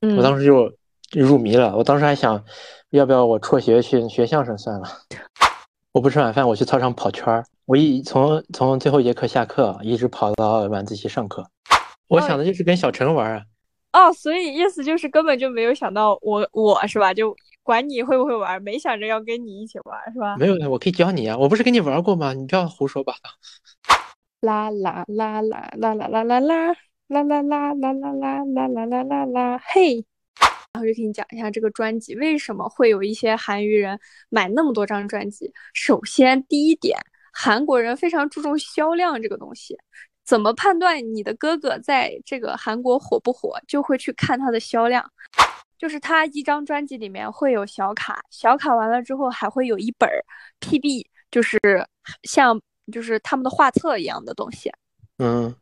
嗯我当时就入迷了。我当时还想，要不要我辍学去学相声算了。我不吃晚饭，我去操场跑圈儿。我一从从最后一节课下课，一直跑到晚自习上课。我想的就是跟小陈玩啊。哦，所以意思就是根本就没有想到我我是吧？就管你会不会玩，没想着要跟你一起玩是吧？没有，我可以教你啊。我不是跟你玩过吗？你不要胡说八道。啦啦啦啦啦啦啦啦啦啦啦啦啦啦啦啦啦啦啦啦，嘿！然后就给你讲一下这个专辑为什么会有一些韩娱人买那么多张专辑。首先，第一点，韩国人非常注重销量这个东西。怎么判断你的哥哥在这个韩国火不火，就会去看他的销量。就是他一张专辑里面会有小卡，小卡完了之后还会有一本儿 PB，就是像就是他们的画册一样的东西。嗯，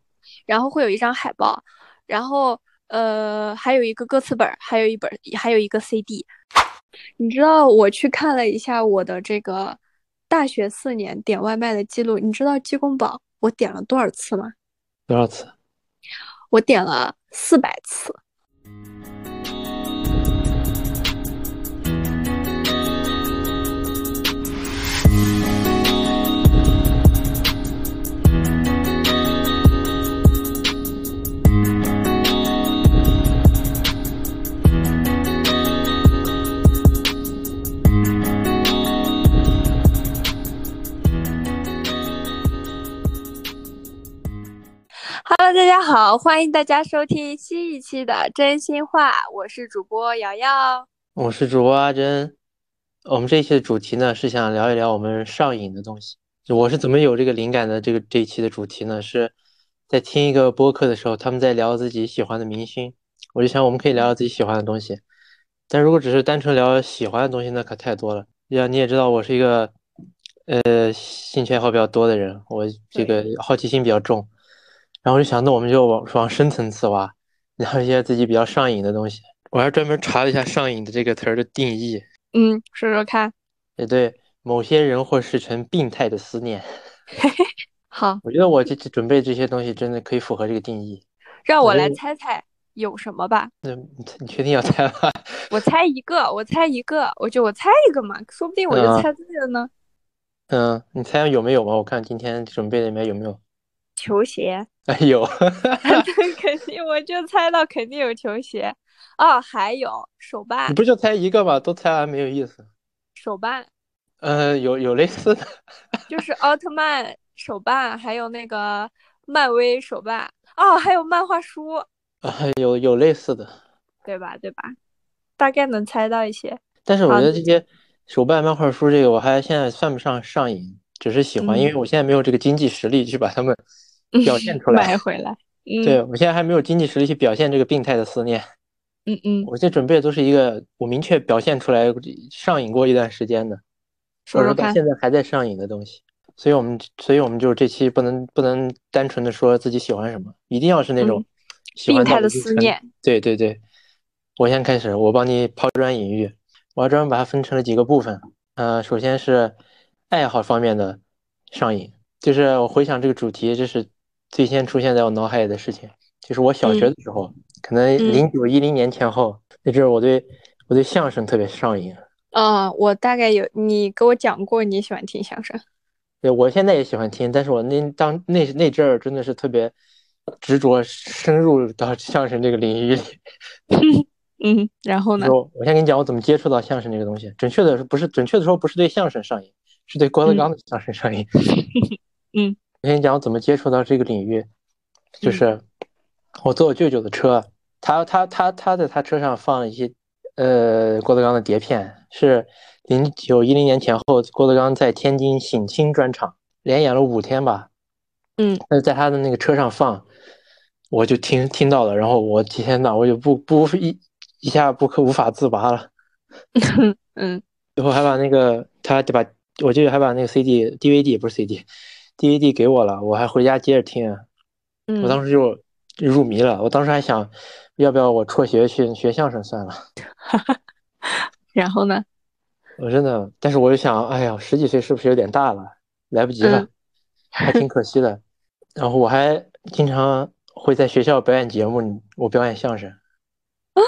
然后会有一张海报，然后呃还有一个歌词本，还有一本，还有一个 CD。你知道我去看了一下我的这个大学四年点外卖的记录，你知道鸡公煲我点了多少次吗？多少次？我点了四百次。Hello，大家好，欢迎大家收听新一期的真心话，我是主播瑶瑶。我是主播阿珍。我们这一期的主题呢，是想聊一聊我们上瘾的东西。我是怎么有这个灵感的？这个这一期的主题呢，是在听一个播客的时候，他们在聊自己喜欢的明星，我就想我们可以聊聊自己喜欢的东西。但如果只是单纯聊喜欢的东西，那可太多了。呀，你也知道，我是一个呃兴趣爱好比较多的人，我这个好奇心比较重。然后我就想，那我们就往往深层次挖，聊一些自己比较上瘾的东西。我还专门查了一下“上瘾”的这个词儿的定义。嗯，说说看。也对，某些人或事成病态的思念。好，我觉得我这这准备这些东西真的可以符合这个定义。让我来嗯猜猜有什么吧。那你你确定要猜吗？我猜一个，我猜一个，我就我猜一个嘛，说不定我就嗯猜对了呢。嗯，你猜有没有吧？我看今天准备的里面有没有？球鞋，哎有，对，肯定我就猜到肯定有球鞋。哦，还有手办你，不就猜一个吗？都猜完没有意思。手办呃，有有类似的，就是奥特曼手办，还有那个漫威手办。哦，还有漫画书，啊，有有类似的。对吧？对吧？大概能猜到一些。但是我觉得这些手办、漫画书这个，我还现在算不上上瘾，只是喜欢，因为嗯我现在没有这个经济实力去把它们 表现出来。买回来。嗯，对，我现在还没有经济实力去表现这个病态的思念。嗯嗯，我这准备的都是一个我明确表现出来上瘾过一段时间的，或者说到说说看。现在还在上瘾的东西。所以我们所以我们就这期不能不能单纯的说自己喜欢什么，一定要是那种嗯喜欢病态的思念。对对对，我先开始，我帮你抛砖引玉。我要专门把它分成了几个部分。呃，首先是爱好方面的上瘾，就是我回想这个主题，这是最先出现在我脑海里的事情。就是我小学的时候，可能嗯零九一零年前后，那阵儿我对我对相声特别上瘾。啊，我大概有你给我讲过你喜欢听相声。对，我现在也喜欢听，但是我那当那那阵儿真的是特别执着，深入到相声这个领域里。嗯，然后呢？说，我先跟你讲我怎么接触到相声这个东西。准确的说，不是准确的说，不是对相声上瘾，是对郭德纲的相声上瘾。嗯，我跟你讲我怎么接触到这个领域，就是我坐我舅舅的车，他他他他在他车上放了一些呃郭德纲的碟片，是零九一零年前后，郭德纲在天津省亲专场连演了五天吧。嗯，那在他的那个车上放，我就听听到了，然后我天呐，我就不不一一下不可无法自拔了。嗯最后还把那个他把我舅舅还把那个 CD、DVD 不是 CD、DVD 给我了，我还回家接着听。嗯，我当时就入迷了，我当时还想，要不要我辍学去学相声算了。然后呢？我真的，但是我就想，哎呀，十几岁是不是有点大了，来不及了，嗯还挺可惜的。然后我还经常会在学校表演节目，我表演相声。啊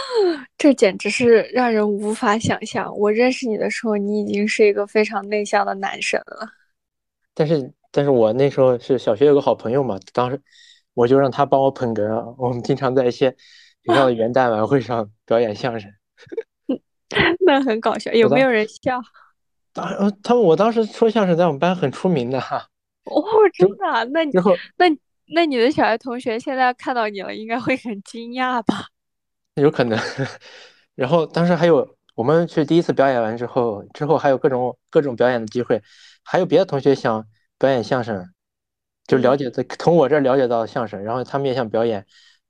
这简直是让人无法想象。我认识你的时候，你已经是一个非常内向的男神了。但是，但是我那时候是小学有个好朋友嘛，当时我就让他帮我捧哏啊。我们经常在一些学校的元旦晚会上表演相声。那很搞笑，有没有人笑？当然，他们我当时说相声在我们班很出名的哈。哦，真的？那你那那你的小学同学现在看到你了，应该会很惊讶吧？有可能。然后当时还有我们去第一次表演完之后，之后还有各种各种表演的机会，还有别的同学想表演相声，就了解从我这儿了解到相声，然后他们也想表演，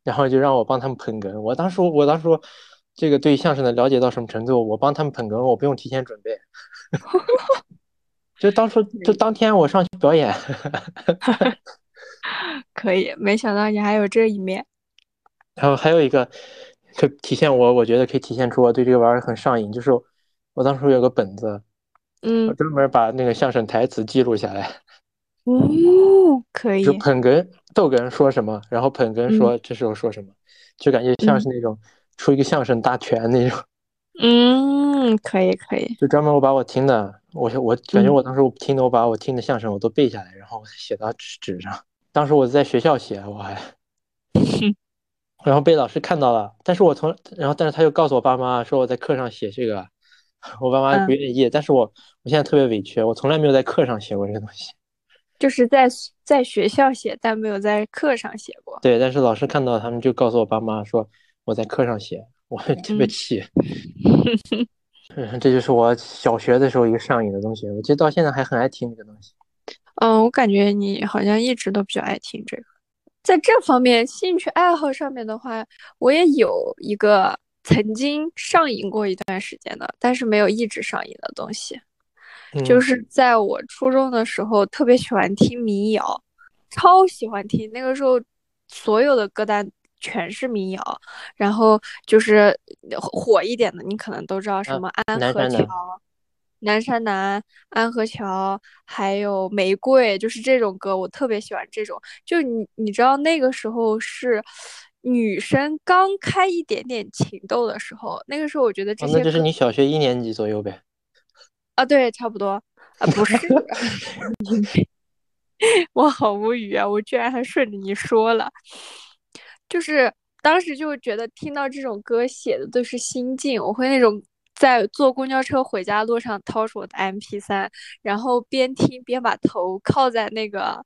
然后就让我帮他们捧哏。我当时我当时说。这个对相声的了解到什么程度？我帮他们捧哏，我不用提前准备，就当初就当天我上去表演，可以。没想到你还有这一面。然后还有一个，可体现我，我觉得可以体现出我对这个玩意儿很上瘾，就是我当初有个本子，嗯，我专门把那个相声台词记录下来。哦，可以。就捧哏逗哏说什么，然后捧哏说这时候说什么，就感觉像是那种。出一个相声大全那种，嗯，可以可以，就专门我把我听的，我我感觉我当时我听的，我把我听的相声我都背下来，然后写到纸纸上。当时我在学校写，我还，然后被老师看到了，但是我从然后但是他又告诉我爸妈说我在课上写这个，我爸妈不愿意，但是我我现在特别委屈，我从来没有在课上写过这个东西，就是在在学校写，但没有在课上写过。对，但是老师看到他们就告诉我爸妈说。我在课上写，我特别气。嗯，这就是我小学的时候一个上瘾的东西，我其实到现在还很爱听这个东西。嗯，我感觉你好像一直都比较爱听这个。在这方面，兴趣爱好上面的话，我也有一个曾经上瘾过一段时间的，但是没有一直上瘾的东西，就是在我初中的时候，特别喜欢听民谣，超喜欢听。那个时候，所有的歌单。全是民谣，然后就是火一点的，你可能都知道什么安河桥、南山南、安河桥，还有玫瑰，就是这种歌，我特别喜欢这种。就你你知道那个时候是女生刚开一点点情窦的时候，那个时候我觉得这些，那就是你小学一年级左右呗。啊，对，差不多啊，不是，我好无语啊，我居然还顺着你说了。就是当时就觉得听到这种歌写的都是心境，我会那种在坐公交车回家路上掏出我的 M P 三，然后边听边把头靠在那个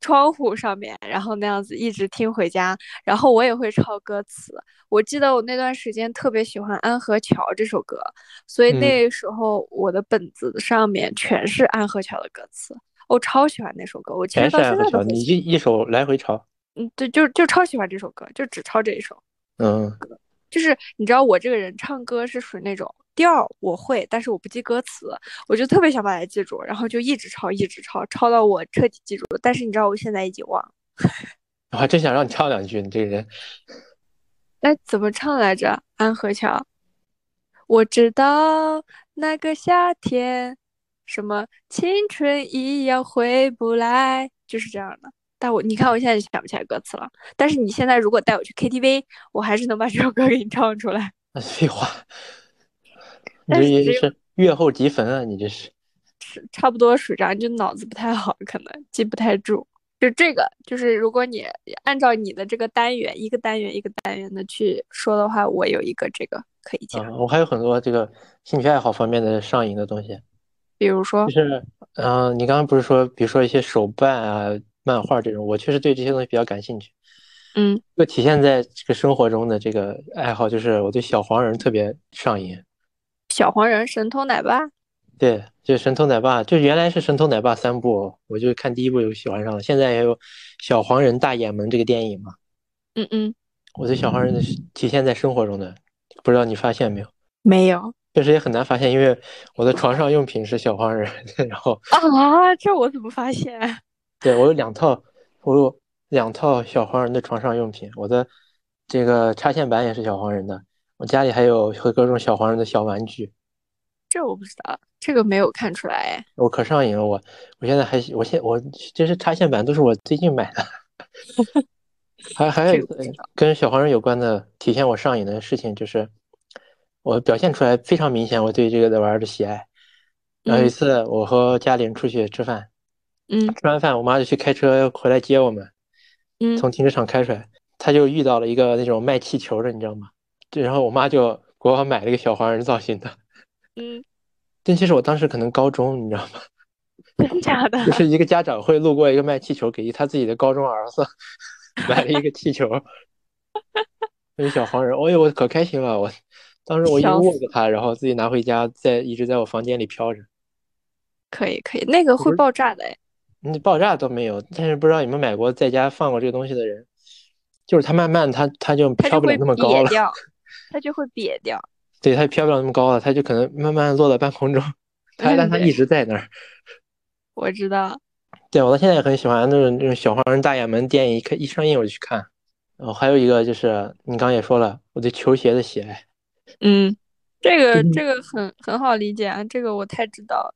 窗户上面，然后那样子一直听回家。然后我也会抄歌词。我记得我那段时间特别喜欢《安河桥》这首歌，所以那时候我的本子上面全是《安河桥》的歌词，我超喜欢那首歌。我其实到现在都你一一首来回抄。嗯，对，就就超喜欢这首歌，就只抄这一首。嗯，就是你知道我这个人唱歌是属于那种调我会，但是我不记歌词，我就特别想把它记住，然后就一直抄，一直抄，抄到我彻底记住了。但是你知道我现在已经忘了。我还真想让你唱两句，你这个人。哎怎么唱来着？安河桥。我知道那个夏天，什么青春一样回不来，就是这样的。但我你看，我现在想不起来歌词了。但是你现在如果带我去 KTV，我还是能把这首歌给你唱出来。废话，你这也是月后即焚啊！你这是，是差不多属于这样，就脑子不太好，可能记不太住。就这个，就是如果你按照你的这个单元，一个单元一个单元的去说的话，我有一个这个可以讲。我还有很多这个兴趣爱好方面的上瘾的东西，比如说，就是，嗯，你刚刚不是说，比如说一些手办啊。漫画这种，我确实对这些东西比较感兴趣。嗯，就体现在这个生活中的这个爱好，就是我对小黄人特别上瘾。小黄人、神偷奶爸。对，就神偷奶爸，就原来是神偷奶爸三部，我就看第一部就喜欢上了。现在也有小黄人大眼门这个电影嘛。嗯嗯。我对小黄人的体现在生活中的，不知道你发现没有？没有。确实也很难发现，因为我的床上用品是小黄人，然后啊，这我怎么发现？对我有两套，我有两套小黄人的床上用品。我的这个插线板也是小黄人的。我家里还有和各种小黄人的小玩具。这我不知道，这个没有看出来。我可上瘾了，我我现在还我现我这些插线板都是我最近买的。还还有跟小黄人有关的体现我上瘾的事情，就是我表现出来非常明显，我对这个的玩的喜爱。然后有一次我和家里人出去吃饭，嗯，吃完饭我妈就去开车回来接我们，嗯，从停车场开出来，她就遇到了一个那种卖气球的，你知道吗？然后我妈就给我买了一个小黄人造型的，嗯，但其实我当时可能高中，你知道吗？真假的？就是一个家长会路过一个卖气球，给他自己的高中儿子 买了一个气球，那个小黄人，哎呦，我可开心了！我当时我一握着它，然后自己拿回家，在一直在我房间里飘着。可以可以，那个会爆炸的哎。那爆炸都没有，但是不知道有没有买过，在家放过这个东西的人，就是它慢慢它它就飘不了那么高了，它就会瘪掉。对，它飘不了那么高了，它就可能慢慢落在半空中，它但它一直在那儿。我知道。对，我到现在也很喜欢那种那种小黄人大眼门电影，一看一上映我就去看。然后还有一个就是你刚也说了，我对球鞋的喜爱。嗯，这个这个很很好理解啊，这个我太知道了。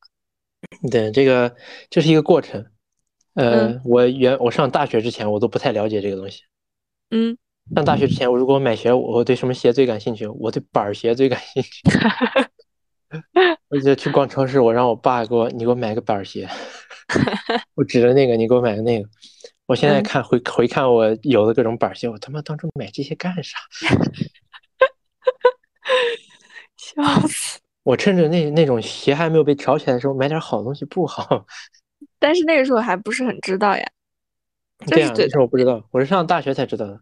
对，这个这是一个过程。呃，我原我上大学之前，我都不太了解这个东西。嗯，上大学之前，我如果买鞋，我对什么鞋最感兴趣？我对板鞋最感兴趣。我记得去逛超市，我让我爸给我，你给我买个板鞋。我指着那个，你给我买个那个。我现在看回回看我有的各种板鞋，我他妈当初买这些干啥？笑死！我趁着那那种鞋还没有被挑起来的时候买点好东西不好？但是那个时候还不是很知道呀。对啊，那时候我不知道，我是上大学才知道的。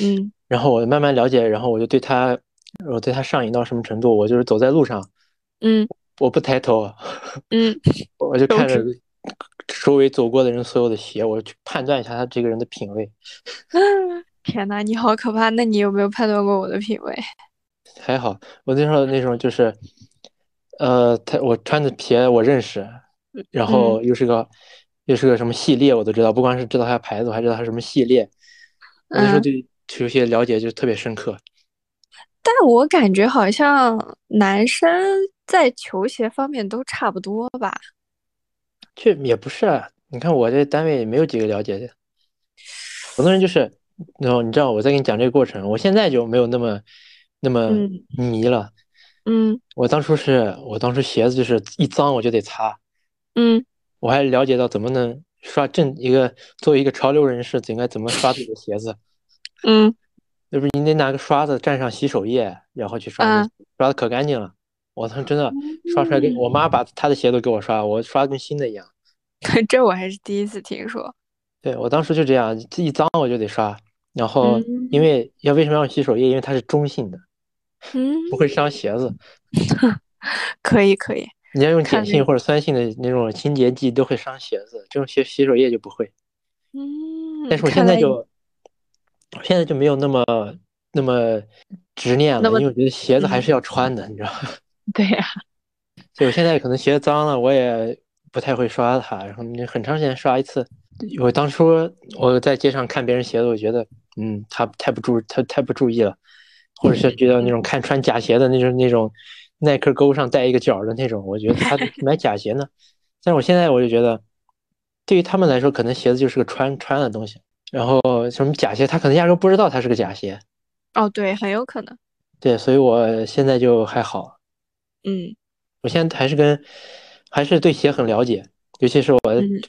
嗯。然后我慢慢了解，然后我就对他，我对他上瘾到什么程度？我就是走在路上，嗯，我不抬头，嗯，我就看着周围走过的人所有的鞋，我去判断一下他这个人的品味。天哪，你好可怕！那你有没有判断过我的品味？还好，我那时候那种就是，呃，他我穿的鞋我认识，然后又是个又是个什么系列我都知道，不光是知道它牌子，我还知道它什么系列。我那时候对球鞋了解就特别深刻。但我感觉好像男生在球鞋方面都差不多吧？这也不是，啊，你看我这单位也没有几个了解的，很多人就是，然后你知道我在跟你讲这个过程，我现在就没有那么。那么迷了，嗯，我当初是我当初鞋子就是一脏我就得擦，嗯，我还了解到怎么能刷正一个作为一个潮流人士应该怎么刷自己的鞋子，嗯，那不是你得拿个刷子蘸上洗手液，然后去刷，刷的可干净了。我操，真的刷出来跟我妈把她的鞋都给我刷，我刷的跟新的一样。这我还是第一次听说。对我当时就这样，一脏我就得刷，然后因为要为什么要洗手液？因为它是中性的。嗯，不会伤鞋子，可 以可以。你要用碱性或者酸性的那种清洁剂都会伤鞋子，这种洗洗手液就不会。嗯，但是我现在就，现在就没有那么那么执念了，因为我觉得鞋子还是要穿的，你知道吗？对呀。所以我现在可能鞋脏了，我也不太会刷它，然后你很长时间刷一次。我当初我在街上看别人鞋子，我觉得，嗯，他太不注他太不注意了。或者是觉得那种看穿假鞋的那种那种耐克勾上带一个角的那种，我觉得他买假鞋呢。但是我现在我就觉得，对于他们来说，可能鞋子就是个穿穿的东西。然后什么假鞋，他可能压根不知道它是个假鞋。哦，对，很有可能。对，所以我现在就还好。嗯，我现在还是跟还是对鞋很了解，尤其是我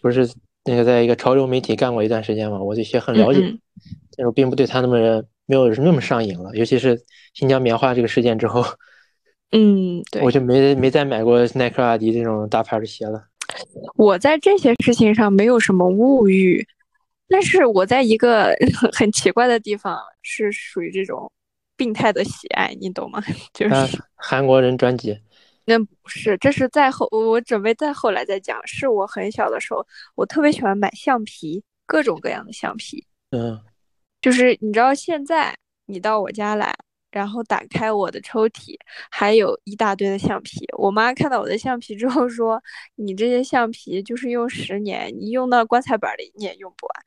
不是那个在一个潮流媒体干过一段时间嘛，我对鞋很了解，但是我并不对他那么。没有那么上瘾了，尤其是新疆棉花这个事件之后，嗯，对，我就没没再买过耐克、阿迪这种大牌的鞋了。我在这些事情上没有什么物欲，但是我在一个 很奇怪的地方是属于这种病态的喜爱，你懂吗？就是韩国人专辑。那不是，这是在后，我准备再后来再讲。是我很小的时候，我特别喜欢买橡皮，各种各样的橡皮。嗯。就是你知道，现在你到我家来，然后打开我的抽屉，还有一大堆的橡皮。我妈看到我的橡皮之后说：“你这些橡皮就是用十年，你用到棺材板里你也用不完。”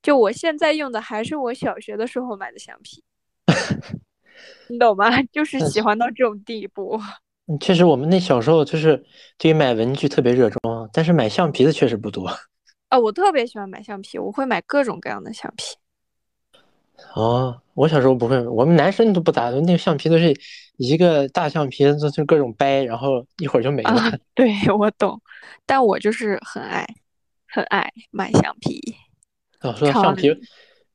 就我现在用的还是我小学的时候买的橡皮，你懂吗？就是喜欢到这种地步。嗯确实，我们那小时候就是对于买文具特别热衷，但是买橡皮的确实不多。啊，我特别喜欢买橡皮，我会买各种各样的橡皮。哦，我小时候不会，我们男生都不咋的，那个橡皮都是一个大橡皮，就就各种掰，然后一会儿就没了。啊，对我懂，但我就是很爱，很爱买橡皮。哦，说到橡皮，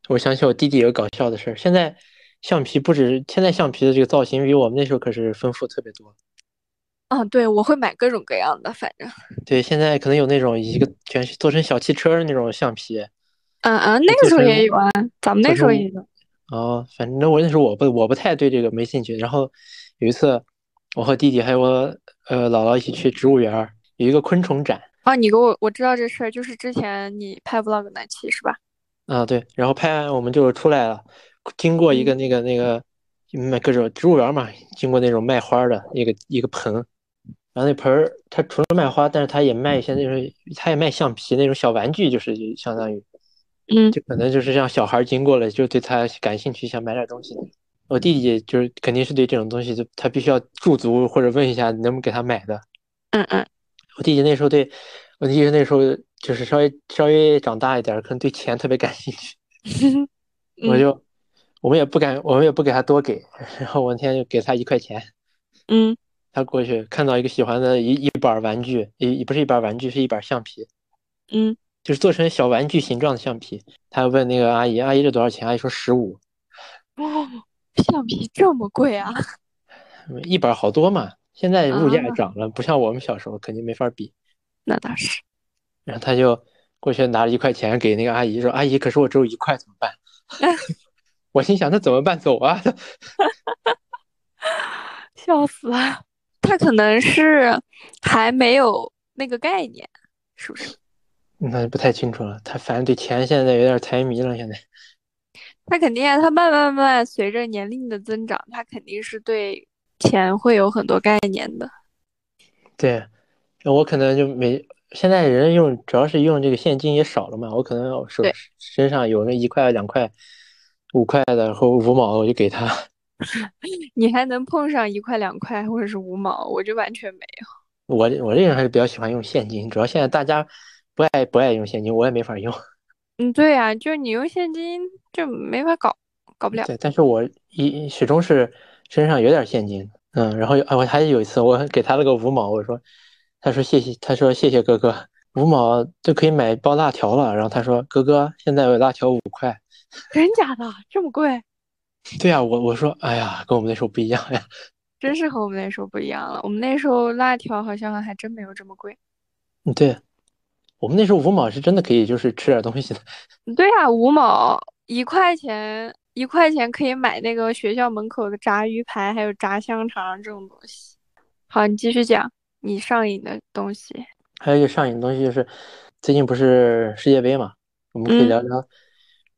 我想起我弟弟有个搞笑的事儿。现在橡皮不止，现在橡皮的这个造型比我们那时候可是丰富特别多。嗯，对，我会买各种各样的，反正。对，现在可能有那种一个全是做成小汽车的那种橡皮。嗯嗯，那个时候也有啊，咱们那时候也有。哦，反正我那时候我不我不太对这个没兴趣。然后有一次，我和弟弟还有我呃姥姥一起去植物园，有一个昆虫展。哦，你给我我知道这事儿，就是之前你拍 vlog 那期是吧？啊，对。然后拍完我们就出来了，经过一个那个那个卖各种植物园嘛，经过那种卖花的一个一个盆，然后那盆儿它除了卖花，但是它也卖一些那种，它也卖橡皮那种小玩具，就是相当于。嗯，就可能就是像小孩经过了，就对他感兴趣，想买点东西。我弟弟就是肯定是对这种东西，就他必须要驻足或者问一下能不能给他买的。嗯嗯，我弟弟那时候对，我弟弟那时候就是稍微稍微长大一点，可能对钱特别感兴趣。我就我们也不敢，我们也不给他多给，然后我那天就给他一块钱。嗯，他过去看到一个喜欢的一一板玩具，一不是一板玩具，是一板橡皮。嗯。就是做成小玩具形状的橡皮，他问那个阿姨：“阿姨这多少钱？”阿姨说：“十五。”哦，橡皮这么贵啊！一本好多嘛，现在物价涨了，不像我们小时候，肯定没法比。那倒是。然后他就过去拿了一块钱给那个阿姨，说：“阿姨，可是我只有一块，怎么办？”我心想：“那怎么办？走啊！”笑死了，他可能是还没有那个概念，是不是？那就不太清楚了。他反正对钱现在有点财迷了。现在，他肯定啊，他慢慢慢慢随着年龄的增长，他肯定是对钱会有很多概念的。对，我可能就没。现在人用主要是用这个现金也少了嘛，我可能手身上有那一块、两块、五块的或五毛，我就给他。你还能碰上一块、两块或者是五毛，我就完全没有。我我这人还是比较喜欢用现金，主要现在大家。不爱不爱用现金，我也没法用。嗯，对呀，就是你用现金就没法搞，搞不了。对，但是我一始终是身上有点现金。嗯，然后啊，我还有一次，我给他了个五毛，我说，他说谢谢，他说谢谢哥哥，五毛就可以买包辣条了。然后他说，哥哥，现在有辣条五块。真假的这么贵？对呀，我我说，哎呀，跟我们那时候不一样呀。真是和我们那时候不一样了。我们那时候辣条好像还真没有这么贵。嗯，对。我们那时候五毛是真的可以，就是吃点东西的。对呀，五毛一块钱，一块钱可以买那个学校门口的炸鱼排，还有炸香肠这种东西。好，你继续讲你上瘾的东西。还有一个上瘾的东西就是，最近不是世界杯嘛？我们可以聊聊，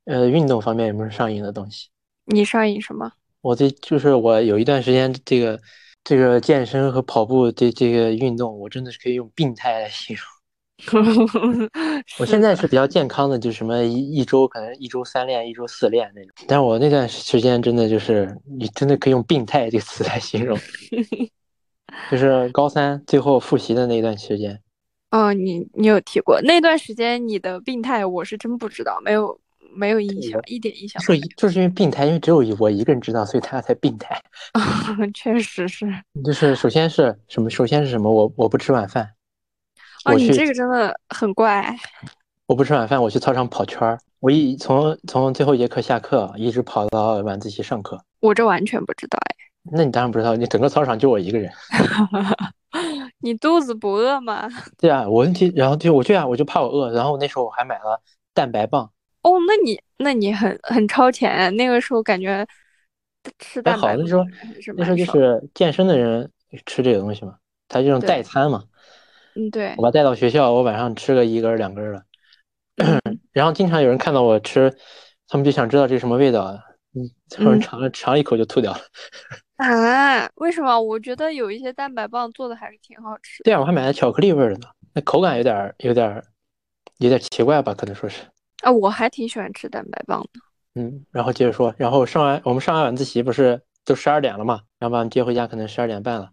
呃，运动方面有没有上瘾的东西？你上瘾什么？我这就是我有一段时间，这个这个健身和跑步这这个运动，我真的是可以用病态来形容。我现在是比较健康的，就什么一一周可能一周三练，一周四练那种。但是我那段时间真的就是，你真的可以用“病态”这个词来形容，就是高三最后复习的那段时间。哦，你你有提过那段时间你的病态，我是真不知道，没有没有印象，一点印象。是就是因为病态，因为只有我一个人知道，所以他才病态。确实是。就是首先是什么？首先是什么？我我不吃晚饭。哦，你这个真的很怪。我不吃晚饭，我去操场跑圈儿。我一从从最后一节课下课，一直跑到晚自习上课。我这完全不知道哎。那你当然不知道，你整个操场就我一个人。你肚子不饿吗？对啊，我问题，然后就我就啊，我就怕我饿，然后那时候我还买了蛋白棒。哦，那你那你很很超前。那个时候感觉吃蛋白棒。好，那时候那时候就是健身的人吃这个东西嘛，它这种代餐嘛。嗯，对，我把带到学校，我晚上吃个一根两根的，然后经常有人看到我吃，他们就想知道这是什么味道，嗯，有人尝了尝一口就吐掉了。啊？为什么？我觉得有一些蛋白棒做的还是挺好吃。对啊，我还买了巧克力味的呢，那口感有点有点有点奇怪吧？可能说是。啊，我还挺喜欢吃蛋白棒的。嗯，然后接着说，然后上完我们上完晚自习不是都十二点了嘛，然后把我们接回家，可能十二点半了。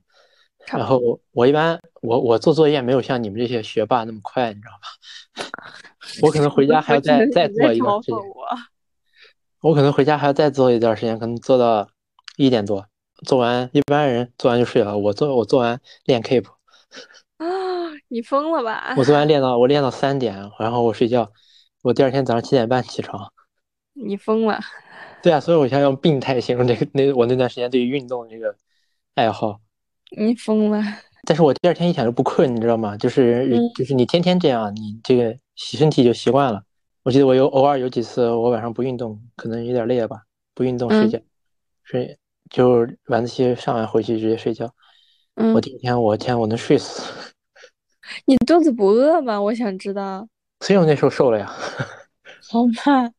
然后我一般我我做作业没有像你们这些学霸那么快，你知道吧？我可能回家还要再 再做一个。我可能回家还要再做一段时间，可能做到一点多，做完一般人做完就睡了，我做我做完练 keep，啊，你疯了吧？我做完练到我练到三点，然后我睡觉，我第二天早上七点半起床。你疯了？对啊，所以我想用病态形容这个那我那段时间对于运动这个爱好。你疯了？但是我第二天一点都不困，你知道吗？就是就是你天天这样，你这个身体就习惯了。我记得我有偶尔有几次我晚上不运动，可能有点累了吧，不运动睡觉，睡就晚自习上完回去直接睡觉。嗯，我第一天我天我能睡死。你肚子不饿吗？我想知道。所以我那时候瘦了呀。好吧。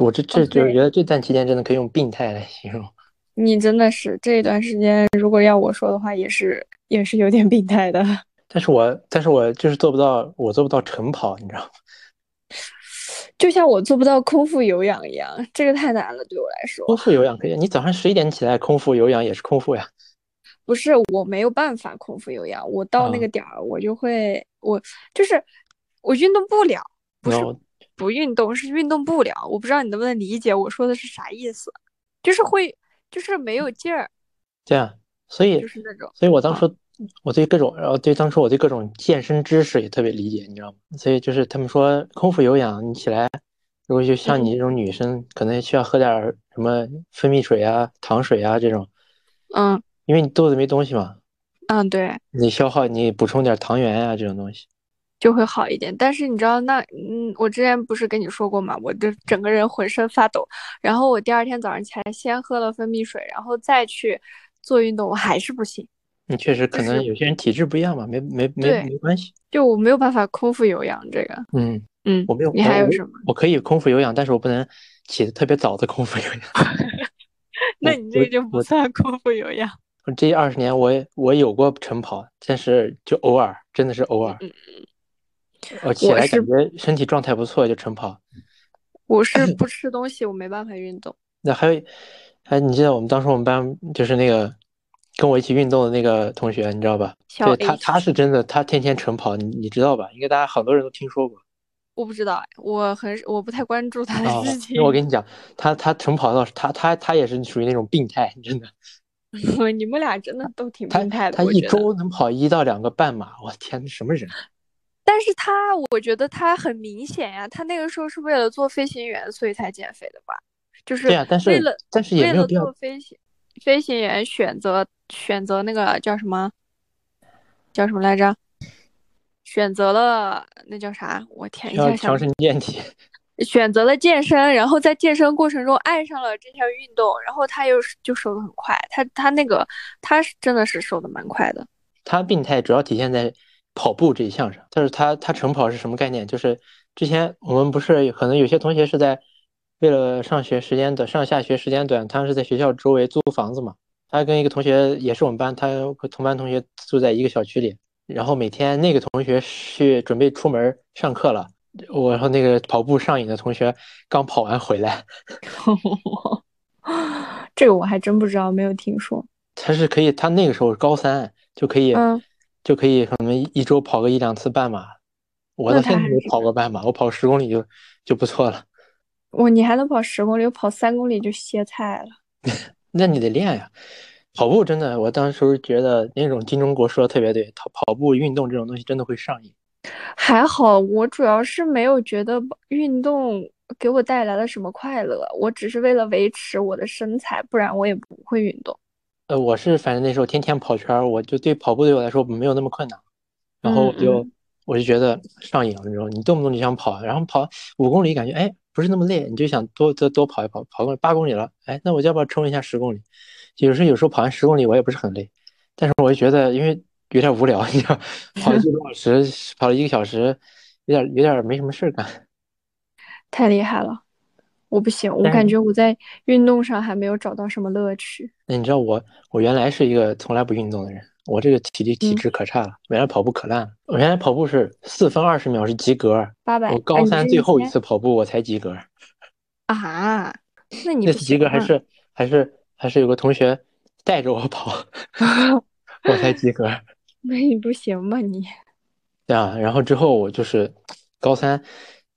我这这就是觉得这段期间真的可以用病态来形容。你真的是这一段时间，如果要我说的话，也是也是有点病态的。但是我但是我就是做不到，我做不到晨跑，你知道吗？就像我做不到空腹有氧一样，这个太难了，对我来说。空腹有氧可以，你早上十一点起来空腹有氧也是空腹呀。不是，我没有办法空腹有氧，我到那个点儿我就会，我就是我运动不了，不是。不运动是运动不了，我不知道你能不能理解我说的是啥意思，就是会，就是没有劲儿。对啊，所以就是那种，所以我当初我对各种，然后对当初我对各种健身知识也特别理解，你知道吗？所以就是他们说空腹有氧，你起来，如果就像你这种女生，可能需要喝点什么蜂蜜水啊、糖水啊这种。嗯，因为你肚子没东西嘛。嗯，对。你消耗，你补充点糖原啊这种东西。就会好一点，但是你知道那嗯，我之前不是跟你说过嘛？我就整个人浑身发抖，然后我第二天早上起来先喝了蜂蜜水，然后再去做运动，我还是不行。你确实可能有些人体质不一样嘛，没没没没关系。就我没有办法空腹有氧这个。嗯嗯，我没有。你还有什么？我可以空腹有氧，但是我不能起的特别早的空腹有氧。那你这个就不算空腹有氧。我这二十年我我有过晨跑，但是就偶尔，真的是偶尔。我起来感觉身体状态不错，就晨跑。我是 不吃东西，我没办法运动。那还有，哎，你记得我们当时我们班就是那个跟我一起运动的那个同学，你知道吧？对他，他是真的，他天天晨跑，你你知道吧？应该大家很多人都听说过。我不知道，我很我不太关注他的事情。那我跟你讲，他他晨跑倒是他他他也是属于那种病态，真的。你们俩真的都挺病态的。他一周能跑一到两个半马，我天，什么人？但是他，我觉得他很明显呀，他那个时候是为了做飞行员，所以才减肥的吧？就是对呀，但是为了但是也没有必要做飞行飞行员选择选择那个叫什么叫什么来着？选择了那叫啥？我天，一下强身健体。选择了健身，然后在健身过程中爱上了这项运动，然后他又就瘦的很快。他他那个他是真的是瘦的蛮快的。他病态主要体现在。跑步这一项上，但是他他晨跑是什么概念？就是之前我们不是可能有些同学是在为了上学时间短，上下学时间短，他是在学校周围租房子嘛。他跟一个同学也是我们班，他和同班同学住在一个小区里，然后每天那个同学去准备出门上课了，我和那个跑步上瘾的同学刚跑完回来。这个我还真不知道，没有听说。他是可以，他那个时候高三就可以。嗯。就可以可能一周跑个一两次半马，我到现在没跑过半马，我跑十公里就就不错了。我你还能跑十公里，我跑三公里就歇菜了。那你得练呀，跑步真的，我当时觉得那种金钟国说的特别对，跑跑步运动这种东西真的会上瘾。还好，我主要是没有觉得运动给我带来了什么快乐，我只是为了维持我的身材，不然我也不会运动。呃，我是反正那时候天天跑圈，我就对跑步对我来说没有那么困难，然后我就我就觉得上瘾了，你知道，你动不动就想跑，然后跑五公里感觉哎不是那么累，你就想多多多跑一跑，跑个八公里了，哎，那我要不要冲一下十公里？有时候有时候跑完十公里我也不是很累，但是我就觉得因为有点无聊，你知道，跑了一个多小时，跑了一个小时，有点有点没什么事儿干。太厉害了。我不行，我感觉我在运动上还没有找到什么乐趣。那你知道我，我原来是一个从来不运动的人，我这个体力体质可差了。原来跑步可烂了，我原来跑步是四分二十秒是及格，八百。我高三最后一次跑步我才及格。啊？那你那次及格还是还是还是有个同学带着我跑，我才及格。那你不行吧你？对啊，然后之后我就是高三。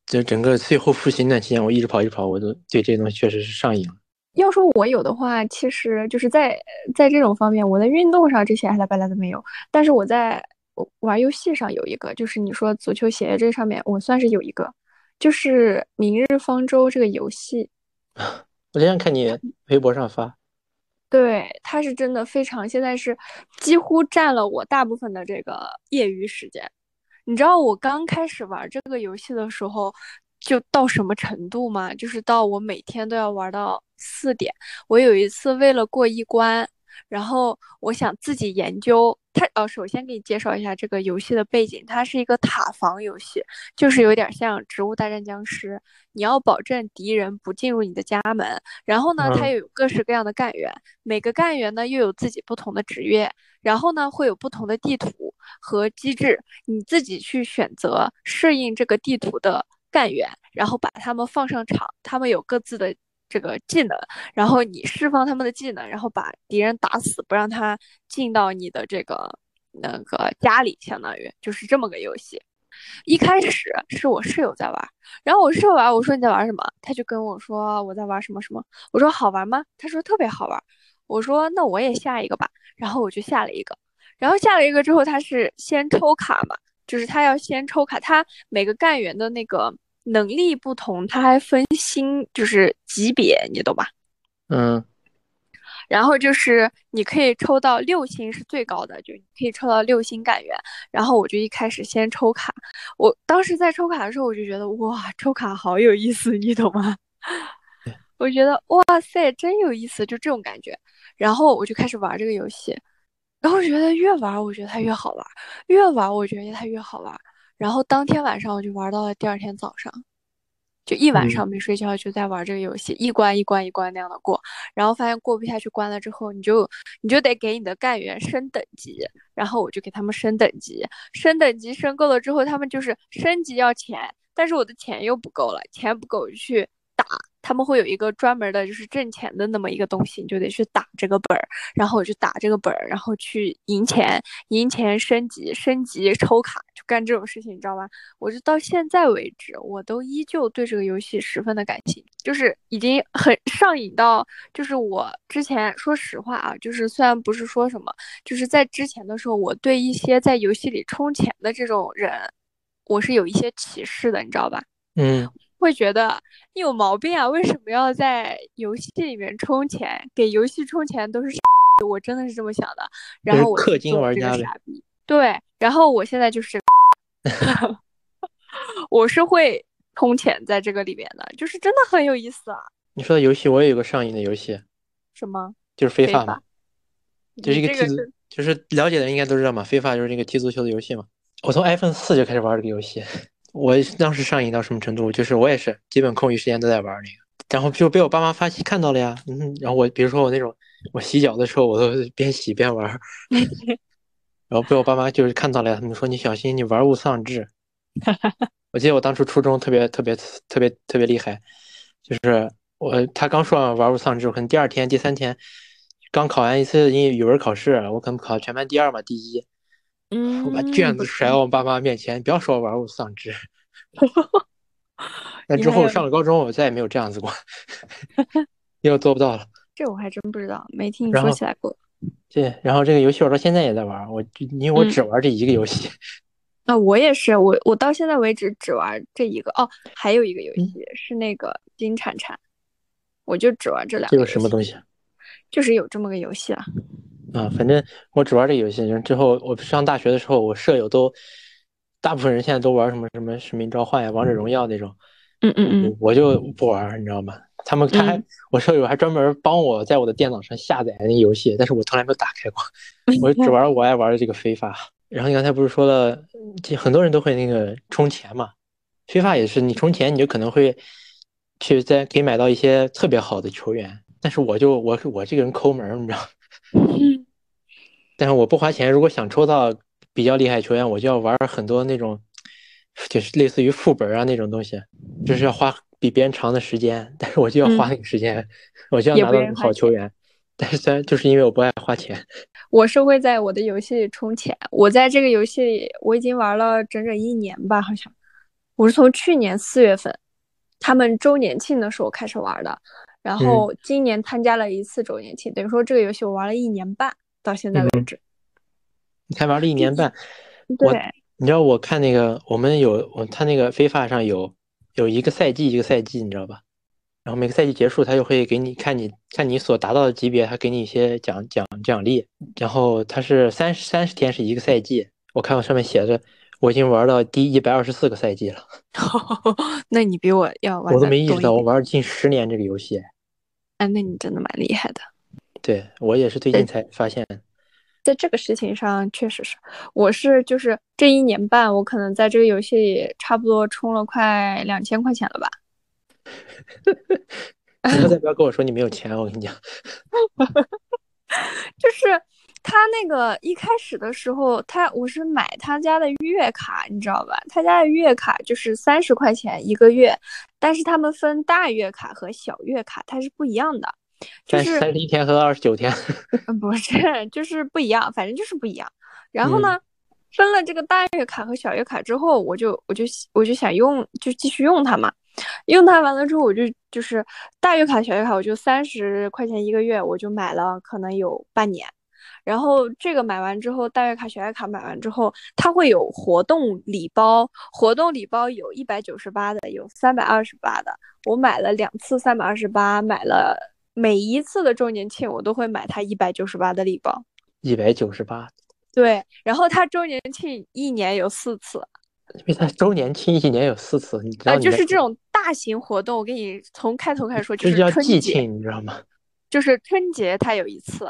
就整个最后复习那段期间，我一直跑一直跑，我都对这东西确实是上瘾了。要说我有的话，其实就是在在这种方面，我在运动上这些阿拉巴拉的没有，但是我在玩游戏上有一个，就是你说足球鞋这上面，我算是有一个，就是《明日方舟》这个游戏。我经常看你微博上发。对，它是真的非常，现在是几乎占了我大部分的这个业余时间。你知道我刚开始玩这个游戏的时候，就到什么程度吗？就是到我每天都要玩到四点。我有一次为了过一关。然后我想自己研究它。呃，首先给你介绍一下这个游戏的背景，它是一个塔防游戏，就是有点像《植物大战僵尸》，你要保证敌人不进入你的家门。然后呢，它又有各式各样的干员，每个干员呢又有自己不同的职业，然后呢会有不同的地图和机制，你自己去选择适应这个地图的干员，然后把他们放上场，他们有各自的。这个技能，然后你释放他们的技能，然后把敌人打死，不让他进到你的这个那个家里，相当于就是这么个游戏。一开始是我室友在玩，然后我室友玩，我说你在玩什么？他就跟我说我在玩什么什么。我说好玩吗？他说特别好玩。我说那我也下一个吧。然后我就下了一个，然后下了一个之后，他是先抽卡嘛，就是他要先抽卡，他每个干员的那个。能力不同，他还分星，就是级别，你懂吧？嗯。然后就是你可以抽到六星是最高的，就你可以抽到六星干员。然后我就一开始先抽卡，我当时在抽卡的时候，我就觉得哇，抽卡好有意思，你懂吗？我觉得哇塞，真有意思，就这种感觉。然后我就开始玩这个游戏，然后觉得越玩我觉得它越好玩，越玩我觉得它越好玩。然后当天晚上我就玩到了第二天早上，就一晚上没睡觉，就在玩这个游戏，一关一关一关那样的过。然后发现过不下去关了之后，你就你就得给你的干员升等级。然后我就给他们升等级，升等级升够了之后，他们就是升级要钱，但是我的钱又不够了，钱不够去打。他们会有一个专门的，就是挣钱的那么一个东西，你就得去打这个本儿，然后我就打这个本儿，然后去赢钱，赢钱升级，升级抽卡，就干这种事情，你知道吧？我就到现在为止，我都依旧对这个游戏十分的感兴趣，就是已经很上瘾到，就是我之前说实话啊，就是虽然不是说什么，就是在之前的时候，我对一些在游戏里充钱的这种人，我是有一些歧视的，你知道吧？嗯。会觉得你有毛病啊？为什么要在游戏里面充钱？给游戏充钱都是我真的是这么想的。然后我氪金玩家傻逼。对，然后我现在就是，我是会充钱在这个里面的，就是真的很有意思啊。你说的游戏，我也有个上瘾的游戏。什么？就是非法嘛。就是一个踢足，就是了解的人应该都知道嘛。非法就是那个踢足球的游戏嘛。我从 iPhone 四就开始玩这个游戏。我当时上瘾到什么程度？就是我也是基本空余时间都在玩那个，然后就被我爸妈发现看到了呀。嗯，然后我比如说我那种我洗脚的时候，我都边洗边玩，然后被我爸妈就是看到了呀，他们说你小心你玩物丧志。我记得我当初初中特别特别特别特别厉害，就是我他刚说完玩物丧志，我可能第二天第三天刚考完一次英语语文考试，我可能考全班第二嘛第一。嗯，我把卷子甩到我爸妈面前，不要说我玩物丧志。那之后上了高中，我再也没有这样子过，因为做不到了。这我还真不知道，没听你说起来过。对，然后这个游戏我到现在也在玩，我因为我只玩这一个游戏。啊，我也是，我我到现在为止只玩这一个。哦，还有一个游戏是那个金铲铲，我就只玩这两个。这个什么东西？就是有这么个游戏啊。啊，反正我只玩这个游戏。之后我上大学的时候，我舍友都，大部分人现在都玩什么什么使命召唤呀、王者荣耀那种。嗯嗯嗯。我就不玩，你知道吗？他们他还我舍友还专门帮我在我的电脑上下载那游戏，但是我从来没有打开过。我只玩我爱玩的这个非法。然后你刚才不是说了，很多人都会那个充钱嘛？非法也是，你充钱你就可能会去在可以买到一些特别好的球员。但是我就我我这个人抠门，你知道。嗯，但是我不花钱，如果想抽到比较厉害球员，我就要玩很多那种，就是类似于副本啊那种东西，就是要花比别人长的时间。但是我就要花那个时间，我就要拿到好球员。但是虽然就是因为我不爱花钱，我是会在我的游戏里充钱。我在这个游戏里我已经玩了整整一年吧，好像。我是从去年四月份他们周年庆的时候开始玩的，然后今年参加了一次周年庆，等于说这个游戏我玩了一年半，到现在为止。你才玩了一年半，对，你知道我看那个我们有我他那个非法上有有一个赛季一个赛季，你知道吧？然后每个赛季结束，他就会给你看你看你所达到的级别，他给你一些奖奖奖励。然后他是三十三十天是一个赛季，我看我上面写着，我已经玩到第一百二十四个赛季了。那你比我要玩，我都没意识到我玩近十年这个游戏。哎，那你真的蛮厉害的。对我也是最近才发现，在这个事情上确实是，我是就是这一年半，我可能在这个游戏里差不多充了快两千块钱了吧。以后再不 要跟我说你没有钱，我跟你讲。就是他那个一开始的时候，他我是买他家的月卡，你知道吧？他家的月卡就是三十块钱一个月，但是他们分大月卡和小月卡，它是不一样的。就是三十一天和二十九天。不是，就是不一样，反正就是不一样。然后呢，分了这个大月卡和小月卡之后，我就我就我就想用，就继续用它嘛。用它完了之后，我就就是大月卡、小月卡，我就三十块钱一个月，我就买了，可能有半年。然后这个买完之后，大月卡、小月卡买完之后，它会有活动礼包，活动礼包有一百九十八的，有三百二十八的。我买了两次三百二十八，买了每一次的周年庆，我都会买它一百九十八的礼包。一百九十八。对，然后它周年庆一年有四次。因为它周年庆一年有四次，你知道？就是这种大型活动，我给你从开头开始说，就是叫季庆，你知道吗？就是春节它有一次，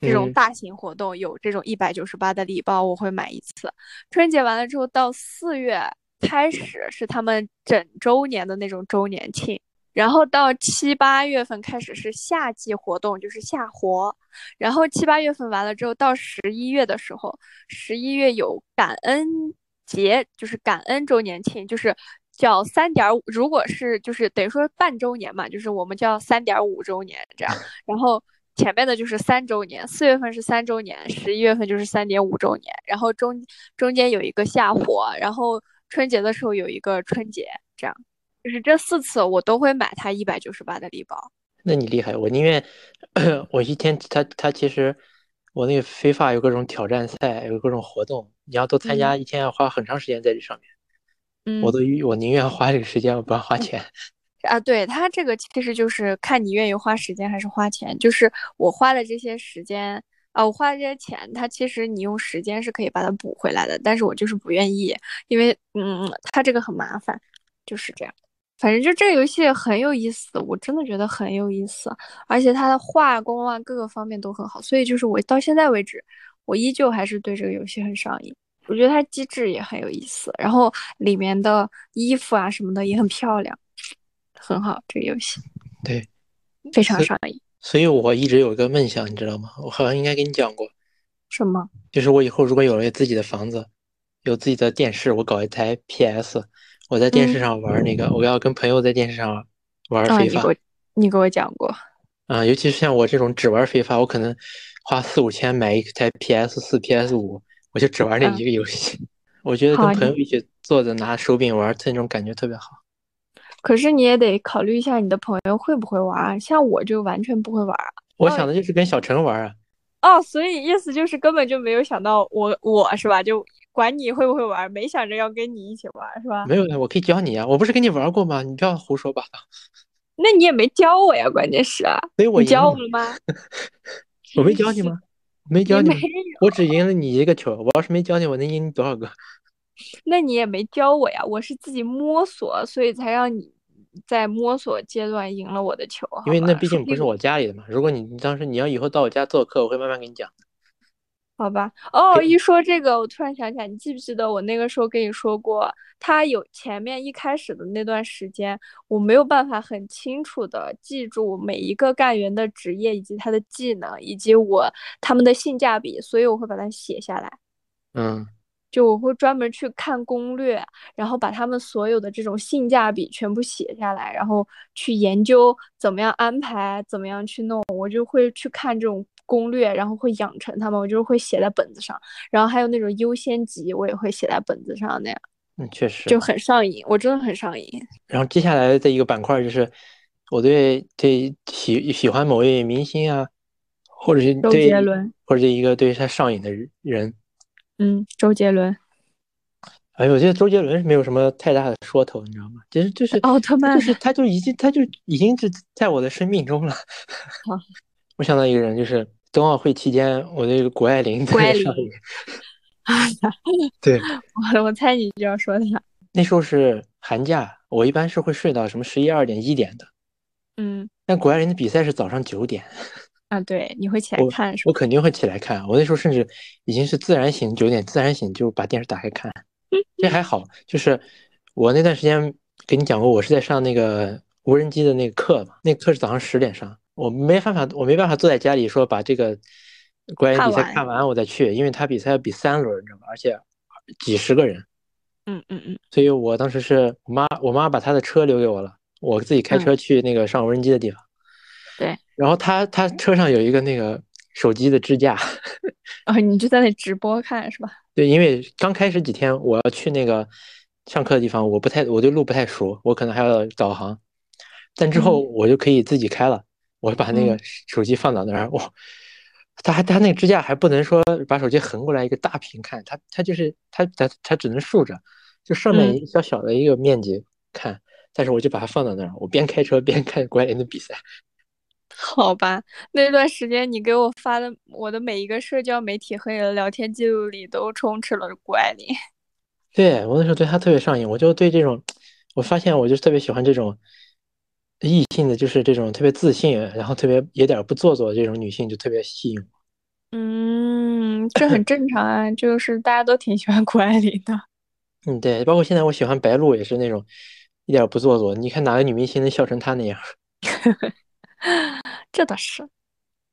这种大型活动有这种一百九十八的礼包，我会买一次。春节完了之后，到四月开始是他们整周年的那种周年庆，然后到七八月份开始是夏季活动，就是夏活，然后七八月份完了之后，到十一月的时候，十一月有感恩。节就是感恩周年庆，就是叫三点五，如果是就是等于说半周年嘛，就是我们叫三点五周年这样。然后前面的就是三周年，四月份是三周年，十一月份就是三点五周年，然后中中间有一个夏活，然后春节的时候有一个春节，这样就是这四次我都会买它一百九十八的礼包。那你厉害，我宁愿 我一天他他其实。我那个非法有各种挑战赛，有各种活动，你要都参加，一天要花很长时间在这上面。嗯，我都我宁愿花这个时间，我不要花钱。啊，对他这个其实就是看你愿意花时间还是花钱。就是我花的这些时间啊，我花的这些钱，他其实你用时间是可以把它补回来的，但是我就是不愿意，因为嗯，他这个很麻烦，就是这样。反正就这个游戏很有意思，我真的觉得很有意思，而且它的画工啊各个方面都很好，所以就是我到现在为止，我依旧还是对这个游戏很上瘾。我觉得它机制也很有意思，然后里面的衣服啊什么的也很漂亮，很好。这个游戏对，非常上瘾。所以我一直有一个梦想，你知道吗？我好像应该跟你讲过，什么？就是我以后如果有了自己的房子，有自己的电视，我搞一台 PS。我在电视上玩那个，我要跟朋友在电视上玩非法。你给我，你给我讲过。啊，尤其是像我这种只玩非法，我可能花四五千买一台 PS 四、PS 五，我就只玩那一个游戏。我觉得跟朋友一起坐着拿手柄玩，那种感觉特别好。可是你也得考虑一下你的朋友会不会玩，像我就完全不会玩。我想的就是跟小陈玩啊。哦，所以意思就是根本就没有想到我，我是吧？就。管你会不会玩，没想着要跟你一起玩，是吧？没有的，我可以教你啊！我不是跟你玩过吗？你不要胡说八道。那你也没教我呀，关键是。所以我教我了吗？我没教你吗？没 教你。我只赢了你一个球。我要是没教你，我能赢你多少个？那你也没教我呀，我是自己摸索，所以才让你在摸索阶段赢了我的球。因为那毕竟不是我家里的嘛。如果你当时你要以后到我家做客，我会慢慢给你讲。好吧，哦，一说这个，我突然想起来，你记不记得我那个时候跟你说过，他有前面一开始的那段时间，我没有办法很清楚的记住每一个干员的职业以及他的技能以及我他们的性价比，所以我会把它写下来。嗯，就我会专门去看攻略，然后把他们所有的这种性价比全部写下来，然后去研究怎么样安排，怎么样去弄，我就会去看这种。攻略，然后会养成他们，我就是会写在本子上，然后还有那种优先级，我也会写在本子上那样。嗯，确实就很上瘾，我真的很上瘾。然后接下来的一个板块就是我对对喜喜欢某位明星啊，或者是周对杰伦，或者是一个对他上瘾的人。嗯，周杰伦，哎呦，我觉得周杰伦是没有什么太大的说头，你知道吗？其实就是奥特曼就是他就已经他就已经是在我的生命中了。好 我想到一个人，就是冬奥会期间，我那个谷爱凌在上面。对，我我猜你就要说他，那时候是寒假，我一般是会睡到什么十一二点一点的，嗯但谷爱凌的比赛是早上九点，啊，对，你会起来看是吧？我肯定会起来看。我那时候甚至已经是自然醒，九点自然醒就把电视打开看。这还好，就是我那段时间跟你讲过，我是在上那个无人机的那个课嘛，那个课是早上十点上，我没办法，我没办法坐在家里说把这个关于比赛看完我再去，因为他比赛要比三轮，你知道吗？而且几十个人，嗯嗯嗯，所以我当时是我妈，我妈把她的车留给我了，我自己开车去那个上无人机的地方。对，然后她她车上有一个那个手机的支架，然后你就在那直播看是吧？对，因为刚开始几天我要去那个上课的地方，我不太我对路不太熟，我可能还要导航，但之后我就可以自己开了，我把那个嗯手机放到那儿，哇，它还它那个支架还不能说把手机横过来一个大屏看，它它就是它它它只能竖着，就上面嗯一个小小的一个面积看，但是我就把它放到那儿，我边开车边看谷爱凌的比赛。好吧，那段时间你给我发的我的每一个社交媒体和你的聊天记录里都充斥了谷爱凌。对我那时候对她特别上瘾，我就对这种，我发现我就特别喜欢这种异性的，就是这种特别自信，然后特别有点不做作的这种女性，就特别吸引我。嗯，这很正常啊，就是大家都挺喜欢谷爱凌的。嗯，对，包括现在我喜欢白鹿也是那种一点不做作。你看哪个女明星能笑成她那样？这倒是，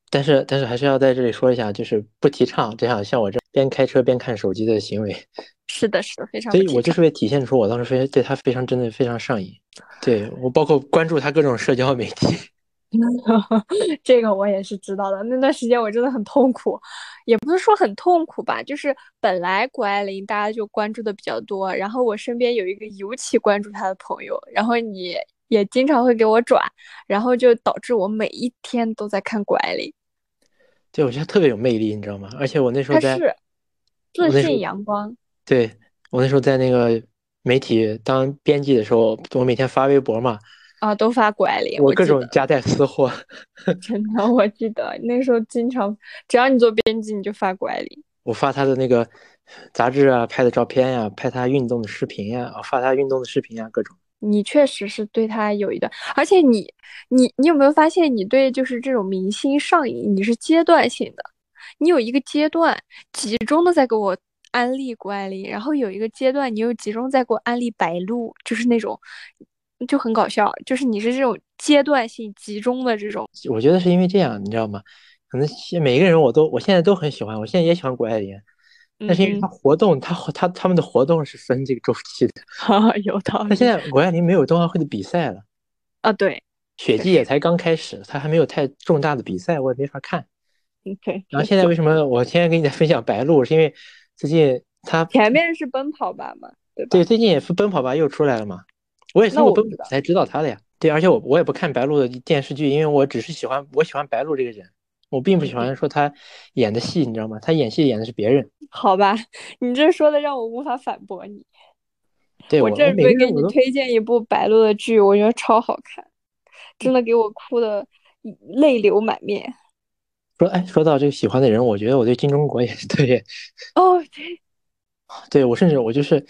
但是但是还是要在这里说一下，就是不提倡这样像我这边开车边看手机的行为。是的，是非常所。以我就是为体现出我当时非对她非常真的非常上瘾。对我包括关注他各种社交媒体。这个我也是知道的。那段时间我真的很痛苦，也不是说很痛苦吧，就是本来谷爱凌大家就关注的比较多，然后我身边有一个尤其关注她的朋友，然后你也经常会给我转，然后就导致我每一天都在看谷爱凌。对，我觉得特别有魅力，你知道吗？而且我那时候在是自信阳光，对我那时候在那个媒体当编辑的时候，我每天发微博嘛，啊，都发谷爱凌，我各种夹带私货。真的，我记得那时候经常，只要你做编辑，你就发谷爱凌。我发他的那个杂志啊，拍的照片呀、拍他运动的视频呀、啊发他运动的视频呀、各种。你确实是对他有一段，而且你你你有没有发现，你对就是这种明星上瘾，你是阶段性的，你有一个阶段集中的在给我安利谷爱凌，然后有一个阶段你又集中在给我安利白鹿，就是那种就很搞笑，就是你是这种阶段性集中的这种，我觉得是因为这样，你知道吗？可能现每个人我都我现在都很喜欢，我现在也喜欢谷爱凌，但是因为活动，他他他们的活动是分这个周期的。嗯，有道理。那现在谷爱凌没有冬奥会的比赛了，啊，对，雪季也才刚开始，他还没有太重大的比赛，我也没法看。OK。然后现在为什么我现在给你在分享白鹿，是因为最近他前面是奔跑吧嘛，对吧？对最近也是奔跑吧又出来了嘛，我也是通过那我才知道他的呀。对，而且我我也不看白鹿的电视剧，因为我只是喜欢我喜欢白鹿这个人，我并不喜欢说他演的戏，你知道吗？他演戏演的是别人。好吧，你这说的让我无法反驳你。对我我这每回给你推荐一部白鹿的剧，我觉得超好看，真的给我哭的泪流满面。说哎，说到这个喜欢的人，我觉得我对金钟国也是特别，哦，对，对我甚至我就是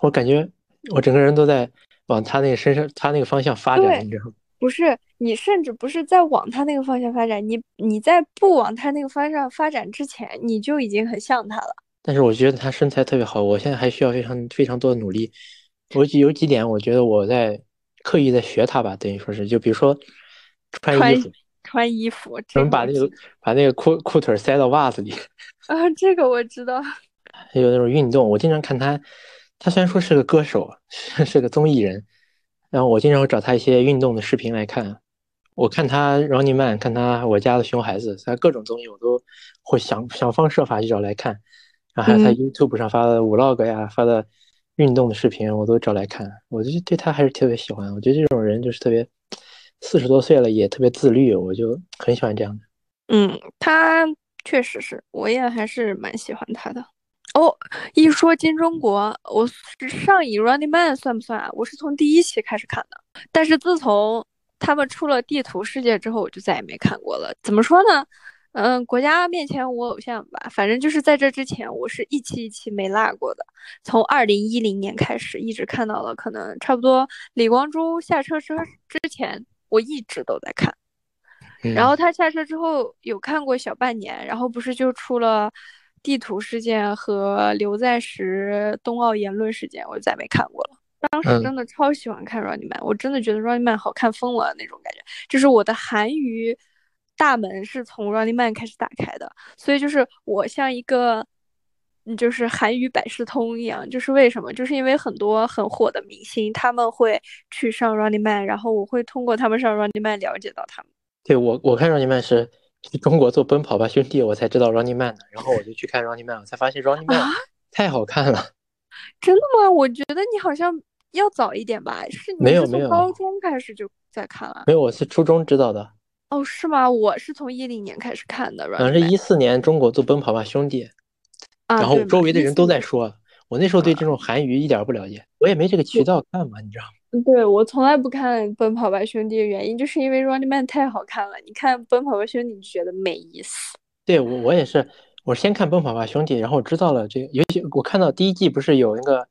我感觉我整个人都在往他那个身上他那个方向发展，你知道吗？不是你，甚至不是在往他那个方向发展，你你在不往他那个方向发展之前，你就已经很像他了。但是我觉得他身材特别好，我现在还需要非常非常多的努力。我有几点，我觉得我在刻意在学他吧，等于说是，就比如说穿穿衣服，穿衣服，这能把那个把那个裤裤腿塞到袜子里，啊，这个我知道。还有那种运动，我经常看他。他虽然说是个歌手，是是个综艺人，然后我经常会找他一些运动的视频来看。我看他 Running Man，看他我家的熊孩子，他各种综艺我都会想想方设法去找来看。然后还有他嗯 YouTube 上发的 Vlog 呀，发的运动的视频，我都找来看。我就对他还是特别喜欢。我觉得这种人就是特别四十多岁了也特别自律，我就很喜欢这样的。嗯，他确实是，我也还是蛮喜欢他的。哦，一说金钟国，我是上瘾 Running Man 算不算啊？我是从第一期开始看的，但是自从他们出了地图世界之后，我就再也没看过了。怎么说呢？嗯，国家面前无偶像吧。反正就是在这之前，我是一期一期没落过的。从二零一零年开始，一直看到了可能差不多李光洙下车之之前，我一直都在看。然后他下车之后有看过小半年，然后不是就出了地图事件和刘在石冬奥言论事件，我就再没看过了。当时真的超喜欢看 Running Man，我真的觉得 Running Man 好看疯了那种感觉，就是我的韩娱。大门是从 Running Man 开始打开的，所以就是我像一个，就是韩语百事通一样。就是为什么？就是因为很多很火的明星他们会去上 Running Man，然后我会通过他们上 Running Man 了解到他们。对我，我看 Running Man 是中国做奔跑吧兄弟，我才知道 Running Man 的，然后我就去看 Running Man，我才发现 Running Man 太好看了。真的吗？我觉得你好像要早一点吧？是没有没有，高中开始就在看了。没有，我是初中知道的。哦，是吗？我是从一零年开始看的，反正是一四年中国做《奔跑吧兄弟》，然后周围的人都在说，我那时候对这种韩娱一点不了解，我也没这个渠道看嘛，你知道吗？对我从来不看《奔跑吧兄弟》的原因，就是因为 Running Man 太好看了。你看《奔跑吧兄弟》，你觉得没意思？对我，我也是，我先看《奔跑吧兄弟》，然后知道了这个，尤其我看到第一季不是有那个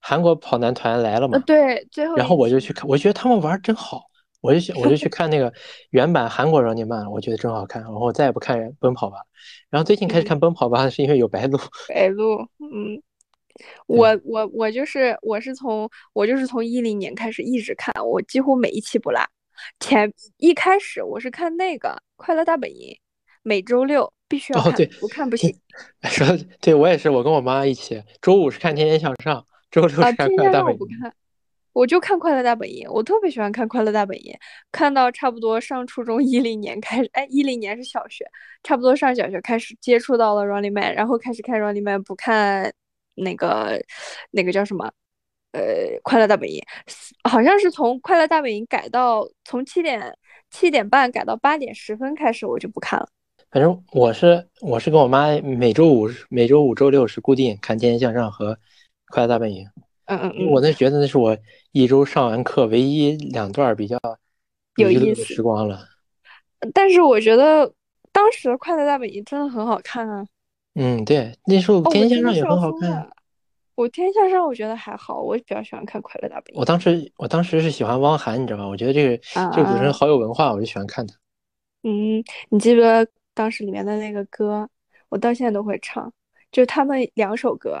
韩国跑男团来了嘛？对，最后，然后我就去看，我觉得他们玩真好。我就我就去看那个原版韩国 Running Man，我觉得真好看，然后我再也不看奔跑吧。然后最近开始看奔跑吧，是因为有白鹿。白鹿，嗯，我我我就是我是从我就是从一零年开始一直看，我几乎每一期不落。前一开始我是看那个《快乐大本营》，每周六必须要看，不看不 行。说对我也是，我跟我妈一起，周五是看《天天向上》，周六是看《快乐大本营》。我我就看《快乐大本营》，我特别喜欢看《快乐大本营》，看到差不多上初中一零年开始，哎，一零年是小学，差不多上小学开始接触到了 Running Man，然后开始看 Running Man，不看那个那个叫什么，呃，《快乐大本营》，好像是从《快乐大本营》改到从七点七点半改到八点十分开始，我就不看了。反正我是我是跟我妈每周五每周五周六是固定看《天天向上》和《快乐大本营》。嗯嗯嗯，我那觉得那是我一周上完课唯一两段比较有意思的时光了。但是我觉得当时的《快乐大本营》真的很好看啊。嗯，对，那时候《天天向上》也很好看。我《天天向上》我觉得还好，我比较喜欢看《快乐大本营》。我当时我当时是喜欢汪涵，你知道吧？我觉得这个这个主持人好有文化，我就喜欢看他。嗯，你记不记得当时里面的那个歌？我到现在都会唱，就是他们两首歌，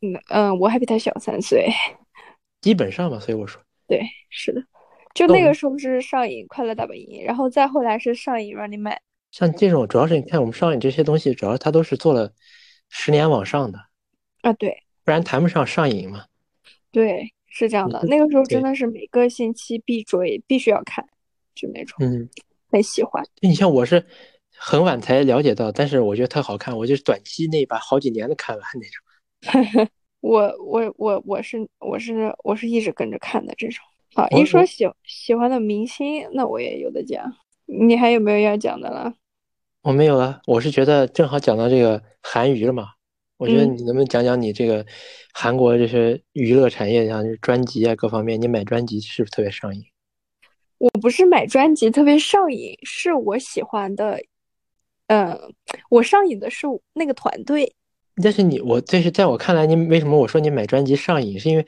嗯嗯，我还比他小三岁。基本上吧，所以我说，对，是的，就那个时候是上瘾《快乐大本营》，然后再后来是上瘾《Running Man》。像这种，主要是你看我们上瘾这些东西，主要它都是做了十年往上的啊，对，不然谈不上上瘾嘛。对，是这样的，那个时候真的是每个星期必追，必须要看，就那种，嗯，很喜欢。你像我是很晚才了解到，但是我觉得特好看，我就是短期内把好几年的看完那种。我我我我是我是我是一直跟着看的这种。好，一说喜喜欢的明星，那我也有的讲。你还有没有要讲的了？我没有了。我是觉得正好讲到这个韩娱了嘛。我觉得你能不能讲讲你这个韩国这些娱乐产业，像专辑啊各方面，你买专辑是不是特别上瘾？我不是买专辑特别上瘾，是我喜欢的。嗯，我上瘾的是那个团队。但是你我这是在我看来，你为什么我说你买专辑上瘾？是因为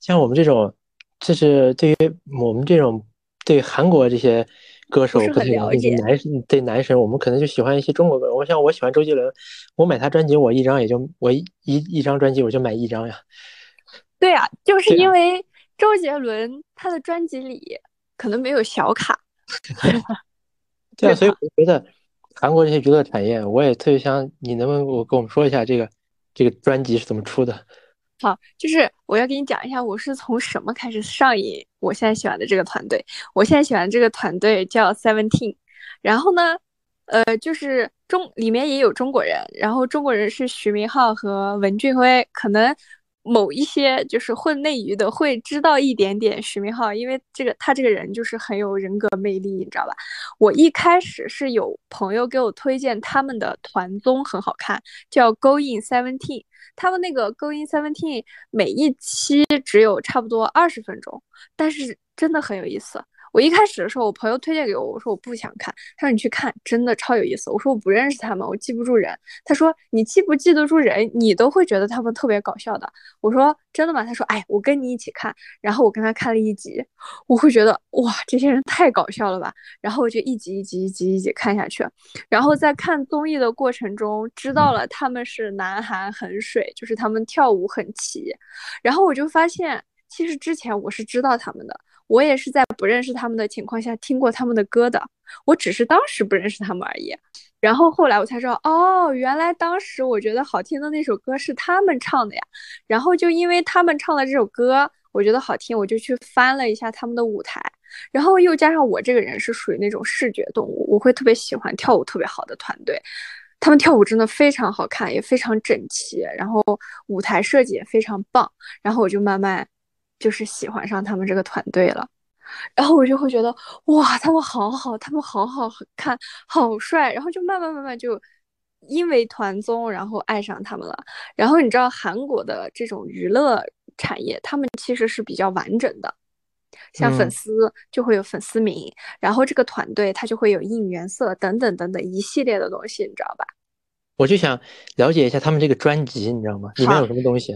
像我们这种，就是对于我们这种对韩国这些歌手不太了解，男对男神，我们可能就喜欢一些中国歌。我像我喜欢周杰伦，我买他专辑，我一张也就我一一张专辑我就买一张呀。对啊，就是因为周杰伦他的专辑里可能没有小卡。对啊，所以我觉得韩国这些娱乐产业，我也特别想你能不能我跟我们说一下这个这个专辑是怎么出的？好，就是我要给你讲一下，我是从什么开始上瘾。我现在喜欢的这个团队，我现在喜欢这个团队叫 Seventeen。然后呢，呃，就是中里面也有中国人，然后中国人是徐明浩和文俊辉，可能。某一些就是混内娱的会知道一点点徐明浩，因为这个他这个人就是很有人格魅力，你知道吧？我一开始是有朋友给我推荐他们的团综很好看，叫《Going Seventeen》，他们那个《Going Seventeen》每一期只有差不多二十分钟，但是真的很有意思。我一开始的时候，我朋友推荐给我，我说我不想看，他说你去看，真的超有意思。我说我不认识他们，我记不住人。他说你记不记得住人，你都会觉得他们特别搞笑的。我说真的吗？他说哎，我跟你一起看。然后我跟他看了一集，我会觉得哇，这些人太搞笑了吧。然后我就一集一集一集一集看下去。然后在看综艺的过程中，知道了他们是南韩很水，就是他们跳舞很齐。然后我就发现，其实之前我是知道他们的。我也是在不认识他们的情况下听过他们的歌的，我只是当时不认识他们而已。然后后来我才知道，哦，原来当时我觉得好听的那首歌是他们唱的呀。然后就因为他们唱的这首歌，我觉得好听，我就去翻了一下他们的舞台。然后又加上我这个人是属于那种视觉动物，我会特别喜欢跳舞特别好的团队。他们跳舞真的非常好看，也非常整齐，然后舞台设计也非常棒。然后我就慢慢。就是喜欢上他们这个团队了，然后我就会觉得哇，他们好好，他们好好看，好帅，然后就慢慢慢慢就因为团综，然后爱上他们了。然后你知道韩国的这种娱乐产业，他们其实是比较完整的，像粉丝就会有粉丝名，然后这个团队他就会有应援色等等等等一系列的东西，你知道吧？我就想了解一下他们这个专辑，你知道吗？里面有什么东西？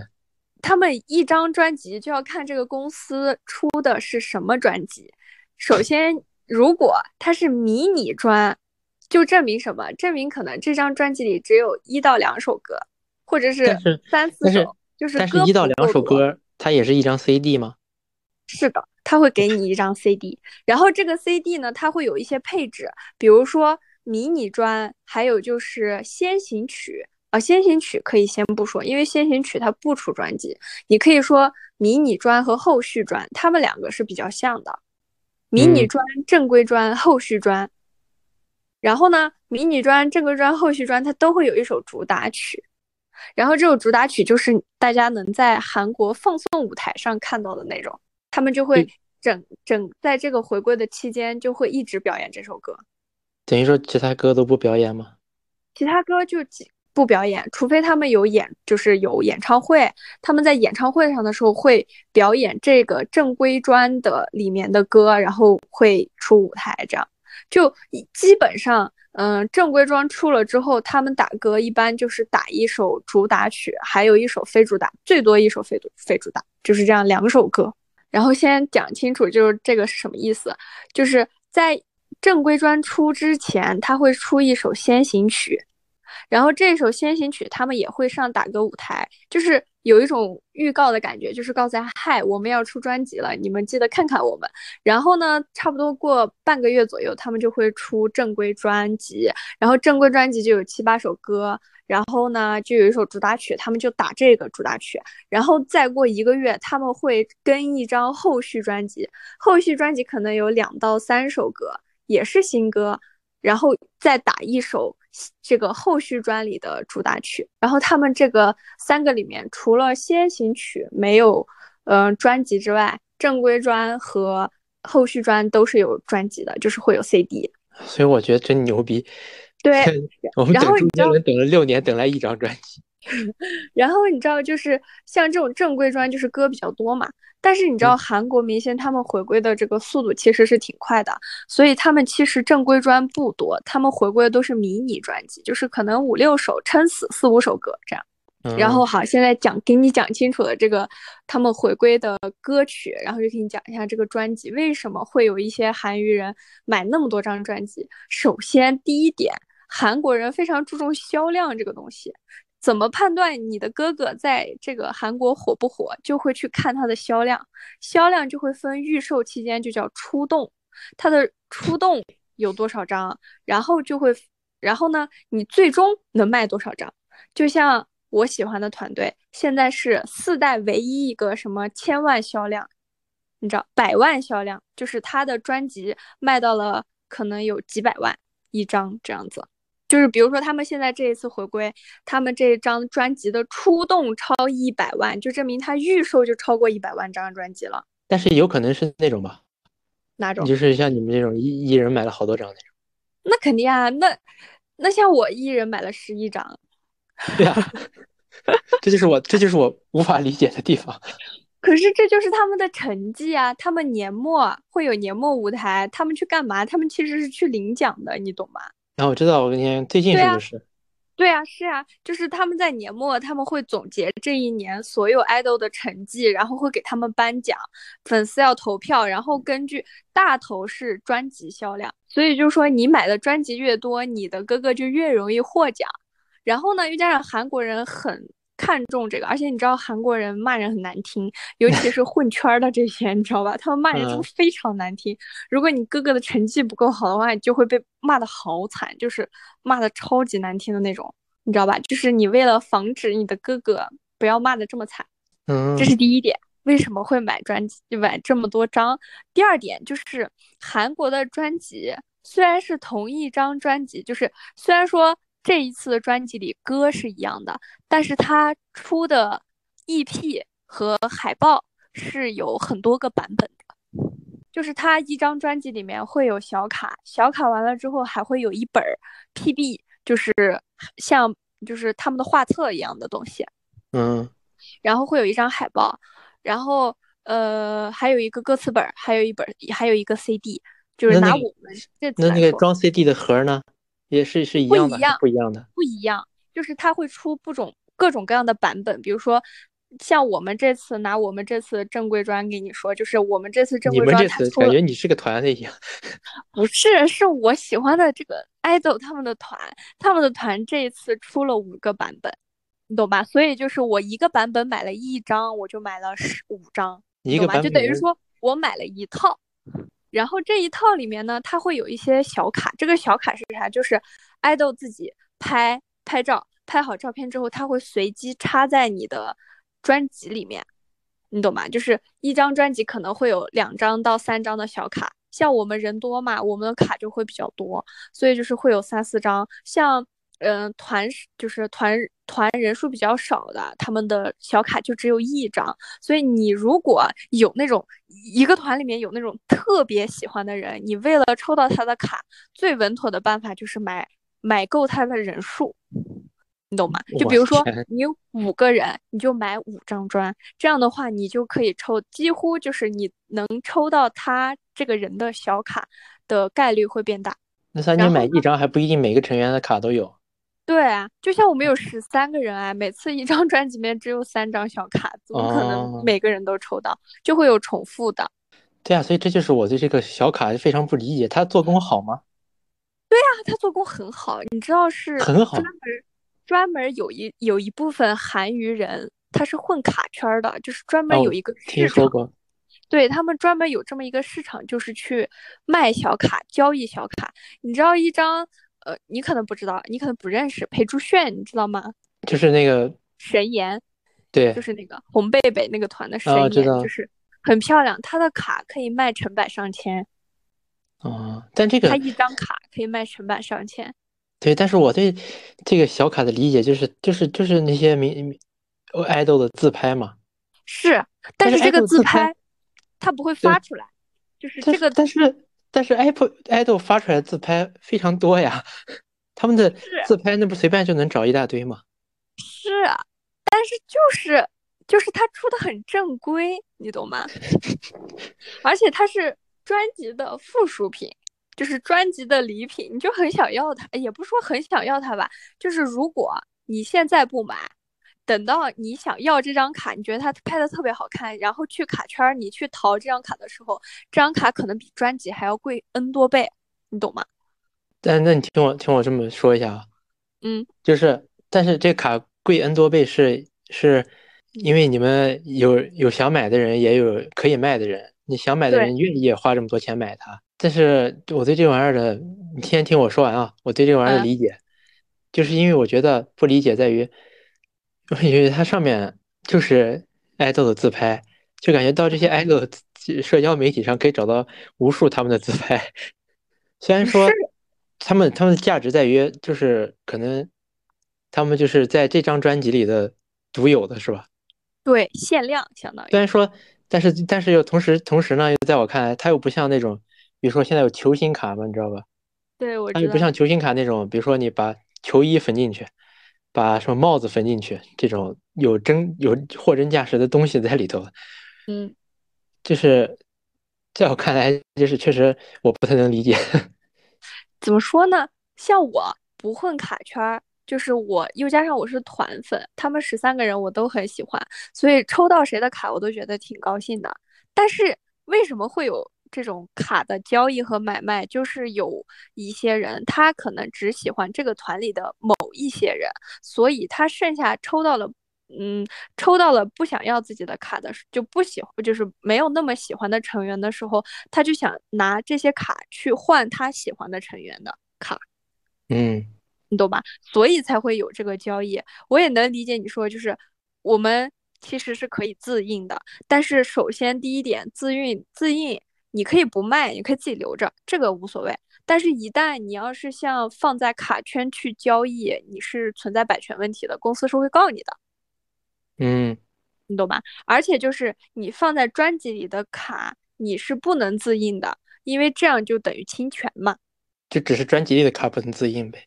他们一张专辑就要看这个公司出的是什么专辑。首先，如果它是迷你专，就证明什么？证明可能这张专辑里只有一到两首歌，或者是三四首，就是但是一到两首歌，它也是一张 CD 吗？是的，他会给你一张 CD，然后这个 CD 呢，它会有一些配置，比如说迷你专，还有就是先行曲。啊，先行曲可以先不说，因为先行曲它不出专辑。你可以说迷你专和后续专，他们两个是比较像的。迷你专、正规专、后续专。然后呢，迷你专、正规专、后续专，它都会有一首主打曲。然后这首主打曲就是大家能在韩国放送舞台上看到的那种。他们就会整整在这个回归的期间，就会一直表演这首歌。等于说其他歌都不表演吗？其他歌就几。不表演，除非他们有演，就是有演唱会。他们在演唱会上的时候会表演这个正规专的里面的歌，然后会出舞台。这样就基本上，嗯，正规专出了之后，他们打歌一般就是打一首主打曲，还有一首非主打，最多一首非主非主打，就是这样两首歌。然后先讲清楚，就是这个是什么意思？就是在正规专出之前，他会出一首先行曲。然后这首先行曲，他们也会上打歌舞台，就是有一种预告的感觉，就是告诉嗨，我们要出专辑了，你们记得看看我们。然后呢，差不多过半个月左右，他们就会出正规专辑，然后正规专辑就有七八首歌，然后呢，就有一首主打曲，他们就打这个主打曲。然后再过一个月，他们会跟一张后续专辑，后续专辑可能有两到三首歌，也是新歌，然后再打一首。这个后续专里的主打曲，然后他们这个三个里面，除了先行曲没有，嗯，专辑之外，正规专和后续专都是有专辑的，就是会有 CD。所以我觉得真牛逼。对，我们等周杰伦等了六年，等来一张专辑。然后你知道，就是像这种正规专，就是歌比较多嘛。但是你知道，韩国明星他们回归的这个速度其实是挺快的，所以他们其实正规专不多，他们回归的都是迷你专辑，就是可能五六首，撑死四五首歌这样。然后好，现在讲给你讲清楚了这个他们回归的歌曲，然后就给你讲一下这个专辑为什么会有一些韩娱人买那么多张专辑。首先第一点，韩国人非常注重销量这个东西。怎么判断你的哥哥在这个韩国火不火，就会去看他的销量，销量就会分预售期间就叫出动，它的出动有多少张，然后就会，然后呢，你最终能卖多少张？就像我喜欢的团队，现在是四代唯一一个什么千万销量，你知道百万销量，就是他的专辑卖到了可能有几百万一张这样子。就是比如说他们现在这一次回归，他们这张专辑的出动超一百万，就证明他预售就超过一百万张专辑了。但是有可能是那种吧？哪种？就是像你们这种一一人买了好多张那种。那肯定啊，那那像我一人买了十一张。对啊，这就是我这就是我无法理解的地方。可是这就是他们的成绩啊！他们年末会有年末舞台，他们去干嘛？他们其实是去领奖的，你懂吗？然后我知道，我跟你最近是不是？对啊，是啊，就是他们在年末他们会总结这一年所有 idol 的成绩，然后会给他们颁奖，粉丝要投票，然后根据大头是专辑销量，所以就说你买的专辑越多，你的哥哥就越容易获奖。然后呢，又加上韩国人很。看重这个，而且你知道韩国人骂人很难听，尤其是混圈的这些，你知道吧？他们骂人真的非常难听。如果你哥哥的成绩不够好的话，你就会被骂的好惨，就是骂的超级难听的那种，你知道吧？就是你为了防止你的哥哥不要骂的这么惨，嗯，这是第一点。为什么会买专辑买这么多张？第二点就是韩国的专辑虽然是同一张专辑，就是虽然说。这一次的专辑里歌是一样的，但是他出的 EP 和海报是有很多个版本的，就是他一张专辑里面会有小卡，小卡完了之后还会有一本 PB，就是像就是他们的画册一样的东西，嗯，然后会有一张海报，然后呃还有一个歌词本，还有一本还有一个 CD，就是拿我们这那那个装 CD 的盒呢？也是是一样的，不一样的，不一样，就是它会出不种各种各样的版本，比如说像我们这次拿我们这次正规专给你说，就是我们这次正规专，你们这次感觉你是个团的一样，不是，是我喜欢的这个 idol 他们的团，他们的团这一次出了五个版本，你懂吧？所以就是我一个版本买了一张，我就买了十五张，一个版本就等于说我买了一套。然后这一套里面呢，它会有一些小卡。这个小卡是啥？就是爱豆自己拍拍照，拍好照片之后，它会随机插在你的专辑里面，你懂吗？就是一张专辑可能会有两张到三张的小卡。像我们人多嘛，我们的卡就会比较多，所以就是会有三四张。像嗯团就是团团人数比较少的，他们的小卡就只有一张。所以你如果有那种。一个团里面有那种特别喜欢的人，你为了抽到他的卡，最稳妥的办法就是买买够他的人数，你懂吗？就比如说你有五个人，你就买五张砖，这样的话你就可以抽，几乎就是你能抽到他这个人的小卡的概率会变大。那三你买一张还不一定每个成员的卡都有。对啊，就像我们有十三个人啊，每次一张专辑里面只有三张小卡，怎么可能每个人都抽到？就会有重复的。对啊，所以这就是我对这个小卡非常不理解，它做工好吗？对啊，它做工很好，你知道是很好。专门专门有一有一部分韩娱人，他是混卡圈的，就是专门有一个听说过。对他们专门有这么一个市场，就是去卖小卡、交易小卡。你知道一张？呃，你可能不知道，你可能不认识裴珠炫，你知道吗？就是那个神颜，对，就是那个红贝贝那个团的神颜，就是很漂亮。她的卡可以卖成百上千。哦，但这个她一张卡可以卖成百上千。对，但是我对这个小卡的理解就是，就是就是那些名爱豆的自拍嘛。是，但是这个自拍他不会发出来，就是这个，但是。但是 Apple idol 发出来的自拍非常多呀，他们的自拍那不随便就能找一大堆吗？是啊，但是就是就是他出的很正规，你懂吗？而且它是专辑的附属品，就是专辑的礼品，你就很想要它，也不说很想要它吧，就是如果你现在不买。等到你想要这张卡，你觉得它拍的特别好看，然后去卡圈，你去淘这张卡的时候，这张卡可能比专辑还要贵 N 多倍，你懂吗？但那你听我听我这么说一下啊，嗯，就是，但是这卡贵 N 多倍是是因为你们有有想买的人，也有可以卖的人，你想买的人愿意花这么多钱买它。但是我对这玩意儿的，你先听我说完啊，我对这玩意儿的理解，就是因为我觉得不理解在于，因为它上面就是爱豆的自拍，就感觉到这些爱豆社交媒体上可以找到无数他们的自拍，虽然说。他们他们的价值在于，就是可能，他们就是在这张专辑里的独有的是吧？对，限量相当于。虽然说，但是但是又同时同时呢，又在我看来，它又不像那种，比如说现在有球星卡嘛，你知道吧？对，我它又不像球星卡那种，比如说你把球衣缝进去，把什么帽子缝进去，这种有真有货真价实的东西在里头。嗯，就是在我看来，就是确实我不太能理解。怎么说呢？像我不混卡圈儿，就是我又加上我是团粉，他们十三个人我都很喜欢，所以抽到谁的卡我都觉得挺高兴的。但是为什么会有这种卡的交易和买卖？就是有一些人他可能只喜欢这个团里的某一些人，所以他剩下抽到了，嗯，抽到了不想要自己的卡的，就不喜欢，就是没有那么喜欢的成员的时候，他就想拿这些卡去换他喜欢的成员的卡，嗯，你懂吧？所以才会有这个交易。我也能理解你说，就是我们其实是可以自印的，但是首先第一点，自运自印你可以不卖，你可以自己留着，这个无所谓。但是，一旦你要是像放在卡圈去交易，你是存在版权问题的，公司是会告你的。嗯，你懂吧？而且就是你放在专辑里的卡，你是不能自印的，因为这样就等于侵权嘛。就只是专辑里的卡不能自印呗。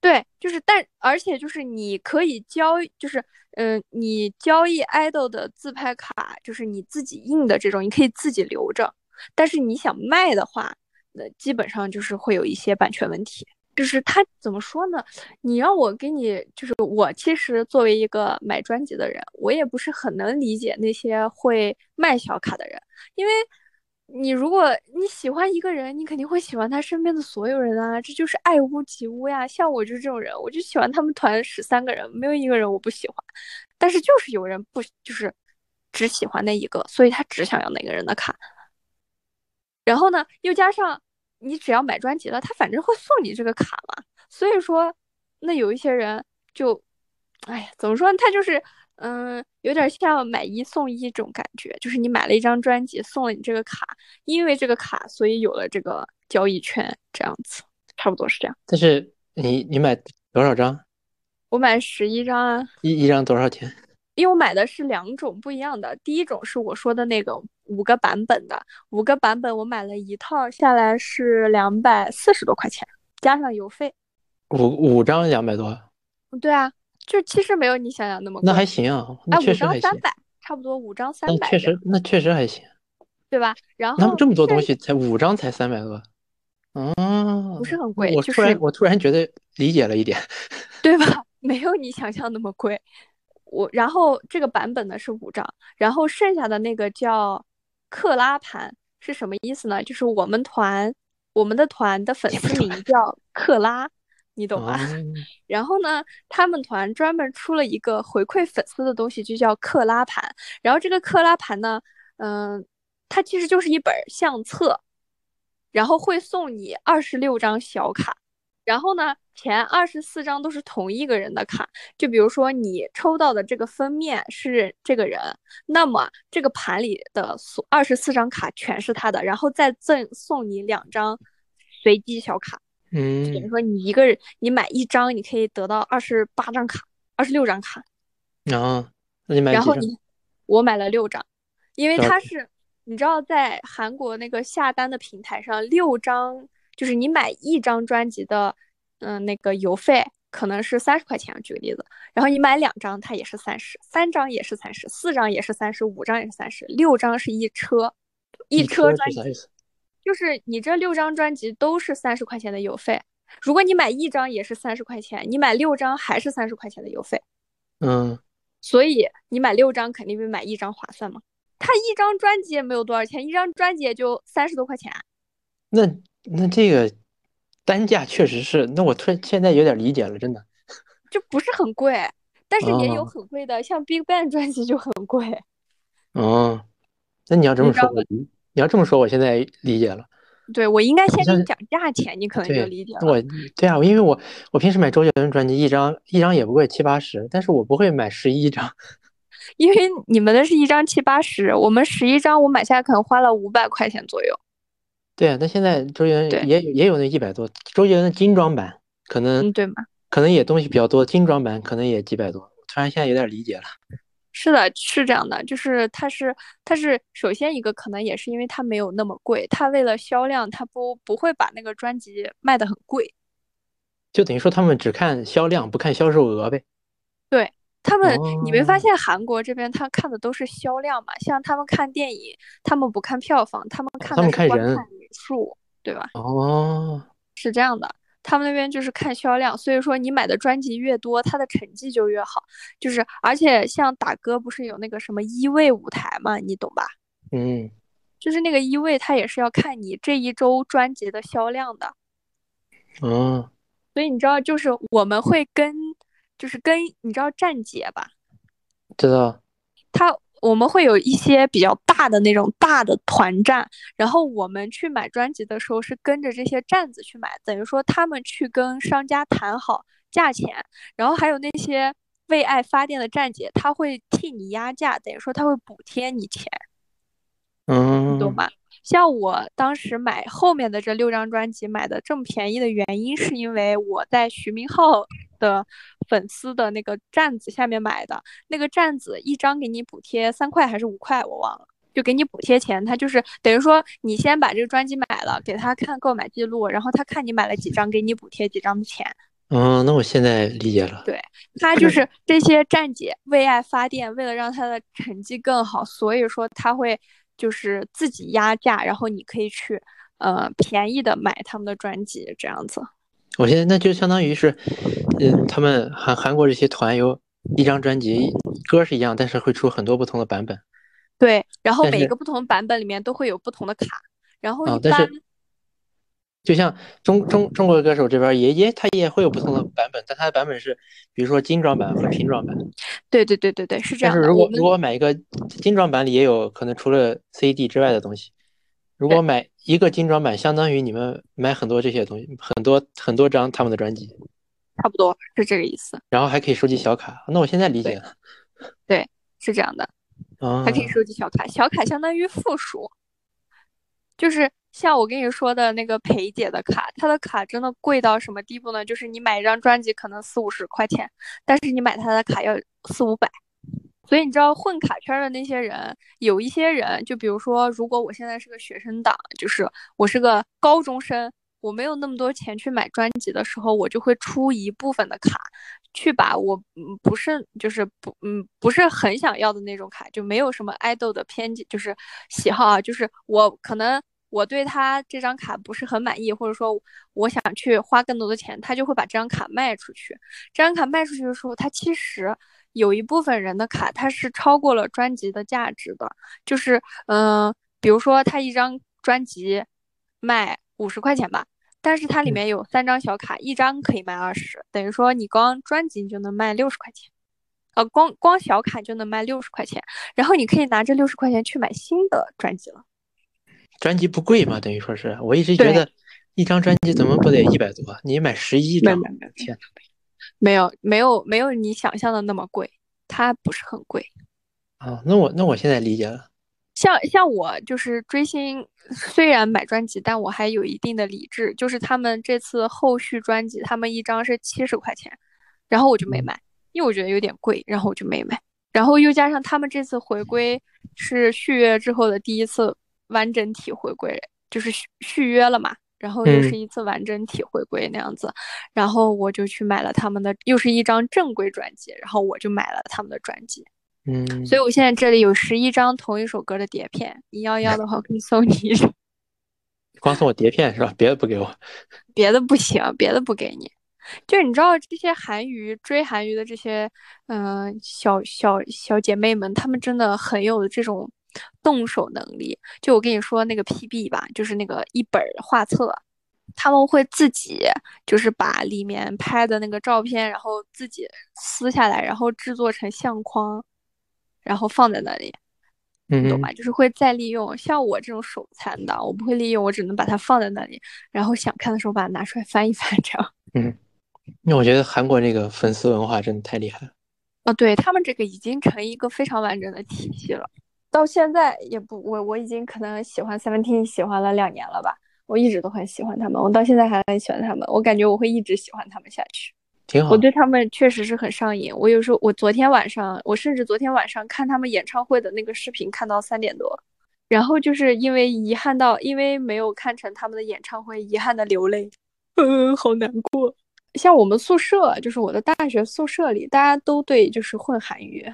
对，就是但而且就是你可以交，就是嗯，你交易 idol 的自拍卡，就是你自己印的这种，你可以自己留着。但是你想卖的话，那基本上就是会有一些版权问题。就是他怎么说呢？你让我给你，就是我其实作为一个买专辑的人，我也不是很能理解那些会卖小卡的人，因为你如果你喜欢一个人，你肯定会喜欢他身边的所有人啊，这就是爱屋及乌呀。像我就是这种人，我就喜欢他们团十三个人，没有一个人我不喜欢，但是就是有人不就是只喜欢那一个，所以他只想要那个人的卡，然后呢，又加上。你只要买专辑了，他反正会送你这个卡嘛。所以说，那有一些人就，哎呀，怎么说？他就是，嗯，有点像买一送一这种感觉，就是你买了一张专辑，送了你这个卡，因为这个卡，所以有了这个交易权，这样子，差不多是这样。但是你你买多少张？我买十一张啊。一一张多少钱？因为我买的是两种不一样的，第一种是我说的那个五个版本的，五个版本我买了一套下来是两百四十多块钱，加上邮费。五五张两百多？对啊，就其实没有你想想那么贵。那还行啊，那确实还行。五张三百，差不多五张三百。确实，那确实还行，对吧？然后他们这么多东西才五张才三百多，嗯，不是很贵。我突然我突然觉得理解了一点，对吧？没有你想象那么贵。我然后这个版本呢是五张，然后剩下的那个叫克拉盘是什么意思呢？就是我们团我们的团的粉丝名叫克拉，你懂吗？然后呢，他们团专门出了一个回馈粉丝的东西，就叫克拉盘。然后这个克拉盘呢，嗯，它其实就是一本相册，然后会送你二十六张小卡。然后呢，前二十四张都是同一个人的卡，就比如说你抽到的这个封面是这个人，那么这个盘里的所二十四张卡全是他的，然后再赠送你两张随机小卡。嗯，比如说你一个人你买一张，你可以得到二十八张卡，二十六张卡。啊，那你买然后你我买了六张，因为它是你知道在韩国那个下单的平台上六张。就是你买一张专辑的，嗯，那个邮费可能是三十块钱，举个例子，然后你买两张，它也是三十，三张也是三十，四张也是三十，五张也是三十，六张是一车，一车专辑，就是你这六张专辑都是三十块钱的邮费。如果你买一张也是三十块钱，你买六张还是三十块钱的邮费。嗯，所以你买六张肯定比买一张划算嘛。他一张专辑也没有多少钱，一张专辑也就三十多块钱。那。那这个单价确实是，那我突然现在有点理解了，真的，就不是很贵。但是也有很贵的，像 BigBang 专辑就很贵。哦，那你要这么说，我你要这么说，我现在理解了。对，我应该先跟你讲价钱，你可能就理解了。我对啊，因为我我平时买周杰伦专辑，一张一张也不贵，七八十，但是我不会买十一张。因为你们的是一张七八十，我们十一张我买下来可能花了五百块钱左右。对啊，那现在周杰伦也也有那一百多，周杰伦的精装版可能对吗？可能也东西比较多，精装版可能也几百多。突然现在有点理解了。是的，是这样的，就是它是它是首先一个可能也是因为它没有那么贵，它为了销量，它不不会把那个专辑卖的很贵。就等于说他们只看销量，不看销售额呗。对。他们，你没发现韩国这边他看的都是销量嘛？像他们看电影，他们不看票房，他们看的是观看人数，对吧？哦，是这样的，他们那边就是看销量，所以说你买的专辑越多，他的成绩就越好。就是而且像打歌不是有那个什么一位舞台嘛，你懂吧？嗯，就是那个一位，他也是要看你这一周专辑的销量的。嗯，所以你知道，就是我们会跟。就是跟你知道站姐吧，知道，他我们会有一些比较大的那种大的团站，然后我们去买专辑的时候是跟着这些站子去买，等于说他们去跟商家谈好价钱，然后还有那些为爱发电的站姐，他会替你压价，等于说他会补贴你钱，嗯，懂吗？像我当时买后面的这六张专辑买的这么便宜的原因，是因为我在徐明浩的粉丝的那个站子下面买的，那个站子一张给你补贴三块还是五块，我忘了，就给你补贴钱。他就是等于说你先把这个专辑买了，给他看购买记录，然后他看你买了几张，给你补贴几张的钱。嗯，那我现在理解了。对他就是这些站姐为爱发电，为了让他的成绩更好，所以说他会。就是自己压价，然后你可以去，呃，便宜的买他们的专辑这样子。我现在那就相当于是，嗯，他们韩韩国这些团有一张专辑，歌是一样，但是会出很多不同的版本。对，然后每一个不同版本里面都会有不同的卡，然后一般。就像中中中国的歌手这边也也他也会有不同的版本，但他的版本是，比如说精装版和拼装版。对对对对对，是这样但是如果如果买一个精装版里也有可能除了 CD 之外的东西，如果买一个精装版，相当于你们买很多这些东西，很多很多张他们的专辑。差不多是这个意思。然后还可以收集小卡，那我现在理解了。对，是这样的。还可以收集小卡，小卡相当于附属，就是。像我跟你说的那个裴姐的卡，她的卡真的贵到什么地步呢？就是你买一张专辑可能四五十块钱，但是你买她的卡要四五百。所以你知道混卡圈的那些人，有一些人，就比如说，如果我现在是个学生党，就是我是个高中生，我没有那么多钱去买专辑的时候，我就会出一部分的卡，去把我嗯不是就是不嗯不是很想要的那种卡，就没有什么爱豆的偏见，就是喜好啊，就是我可能。我对他这张卡不是很满意，或者说我想去花更多的钱，他就会把这张卡卖出去。这张卡卖出去的时候，他其实有一部分人的卡，它是超过了专辑的价值的。就是，嗯，比如说他一张专辑卖五十块钱吧，但是它里面有三张小卡，一张可以卖二十，等于说你光专辑就能卖六十块钱，呃，光光小卡就能卖六十块钱，然后你可以拿这六十块钱去买新的专辑了。专辑不贵嘛？等于说是我一直觉得一张专辑怎么不得一百多？你买十一张，天哪！没有没有没有你想象的那么贵，它不是很贵。啊，那我那我现在理解了。像像我就是追星，虽然买专辑，但我还有一定的理智。就是他们这次后续专辑，他们一张是七十块钱，然后我就没买，因为我觉得有点贵，然后我就没买。然后又加上他们这次回归是续约之后的第一次。完整体回归就是续续约了嘛，然后又是一次完整体回归那样子，然后我就去买了他们的，又是一张正规专辑，然后我就买了他们的专辑，嗯，所以我现在这里有十一张同一首歌的碟片，你要要的话可以送你一张，光送我碟片是吧？别的不给我，别的不行，别的不给你。就你知道这些韩娱追韩娱的这些嗯小小小姐妹们，她们真的很有这种。动手能力，就我跟你说那个 PB 吧，就是那个一本画册，他们会自己就是把里面拍的那个照片，然后自己撕下来，然后制作成相框，然后放在那里，嗯懂吧？就是会再利用。像我这种手残的，我不会利用，我只能把它放在那里，然后想看的时候把它拿出来翻一翻，这样。嗯，那我觉得韩国这个粉丝文化真的太厉害了。哦，对他们这个已经成一个非常完整的体系了。到现在也不，我我已经可能喜欢 Seventeen 喜欢了两年了吧。我一直都很喜欢他们，我到现在还很喜欢他们。我感觉我会一直喜欢他们下去。挺好。我对他们确实是很上瘾。我有时候，我昨天晚上，我甚至昨天晚上看他们演唱会的那个视频，看到三点多，然后就是因为遗憾到，因为没有看成他们的演唱会，遗憾的流泪，嗯，好难过。像我们宿舍，就是我的大学宿舍里，大家都对就是混韩语，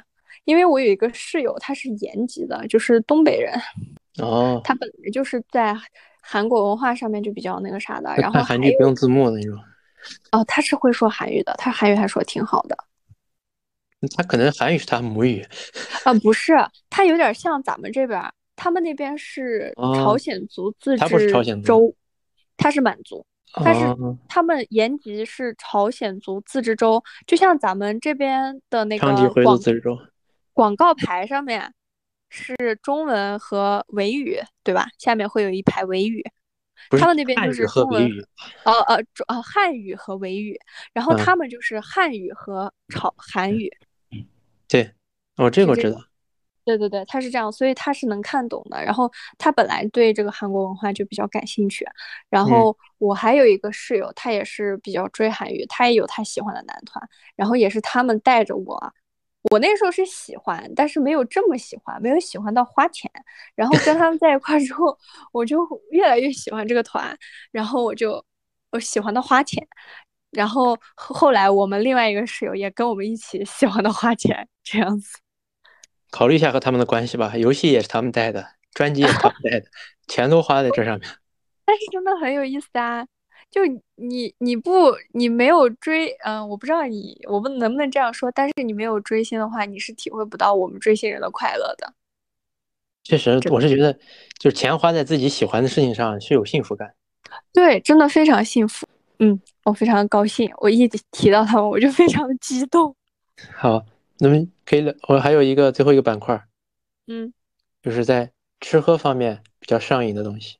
因为我有一个室友，他是延吉的，就是东北人，哦，他本来就是在韩国文化上面就比较那个啥的，然后看韩剧不用字幕那种。哦，他是会说韩语的，他韩语还说挺好的。他可能韩语是他母语啊，不是，他有点像咱们这边，他们那边是朝鲜族自治州，他是满族，但是他们延吉是朝鲜族自治州，就像咱们这边的那个广广告牌上面是中文和维语，对吧？下面会有一排维语。他们那边就是中文，呃呃，呃汉语和维语，然后他们就是汉语和朝韩语。对，哦，这个我知道。对对对，他是这样，所以他是能看懂的。然后他本来对这个韩国文化就比较感兴趣。然后我还有一个室友，他也是比较追韩语，他也有他喜欢的男团，然后也是他们带着我。我那时候是喜欢，但是没有这么喜欢，没有喜欢到花钱。然后跟他们在一块之后，我就越来越喜欢这个团，然后我就我喜欢到花钱。然后后来我们另外一个室友也跟我们一起喜欢到花钱，这样子。考虑一下和他们的关系吧，游戏也是他们带的，专辑也是他们带的，钱都花在这上面。但是真的很有意思啊！就你你不你没有追，嗯，我不知道你我不能不能这样说，但是你没有追星的话，你是体会不到我们追星人的快乐的。确实，我是觉得，就是钱花在自己喜欢的事情上是有幸福感。对，真的非常幸福。嗯，我非常高兴，我一提到他们我就非常激动。好，那么可以了，我还有一个最后一个板块，嗯，就是在吃喝方面比较上瘾的东西。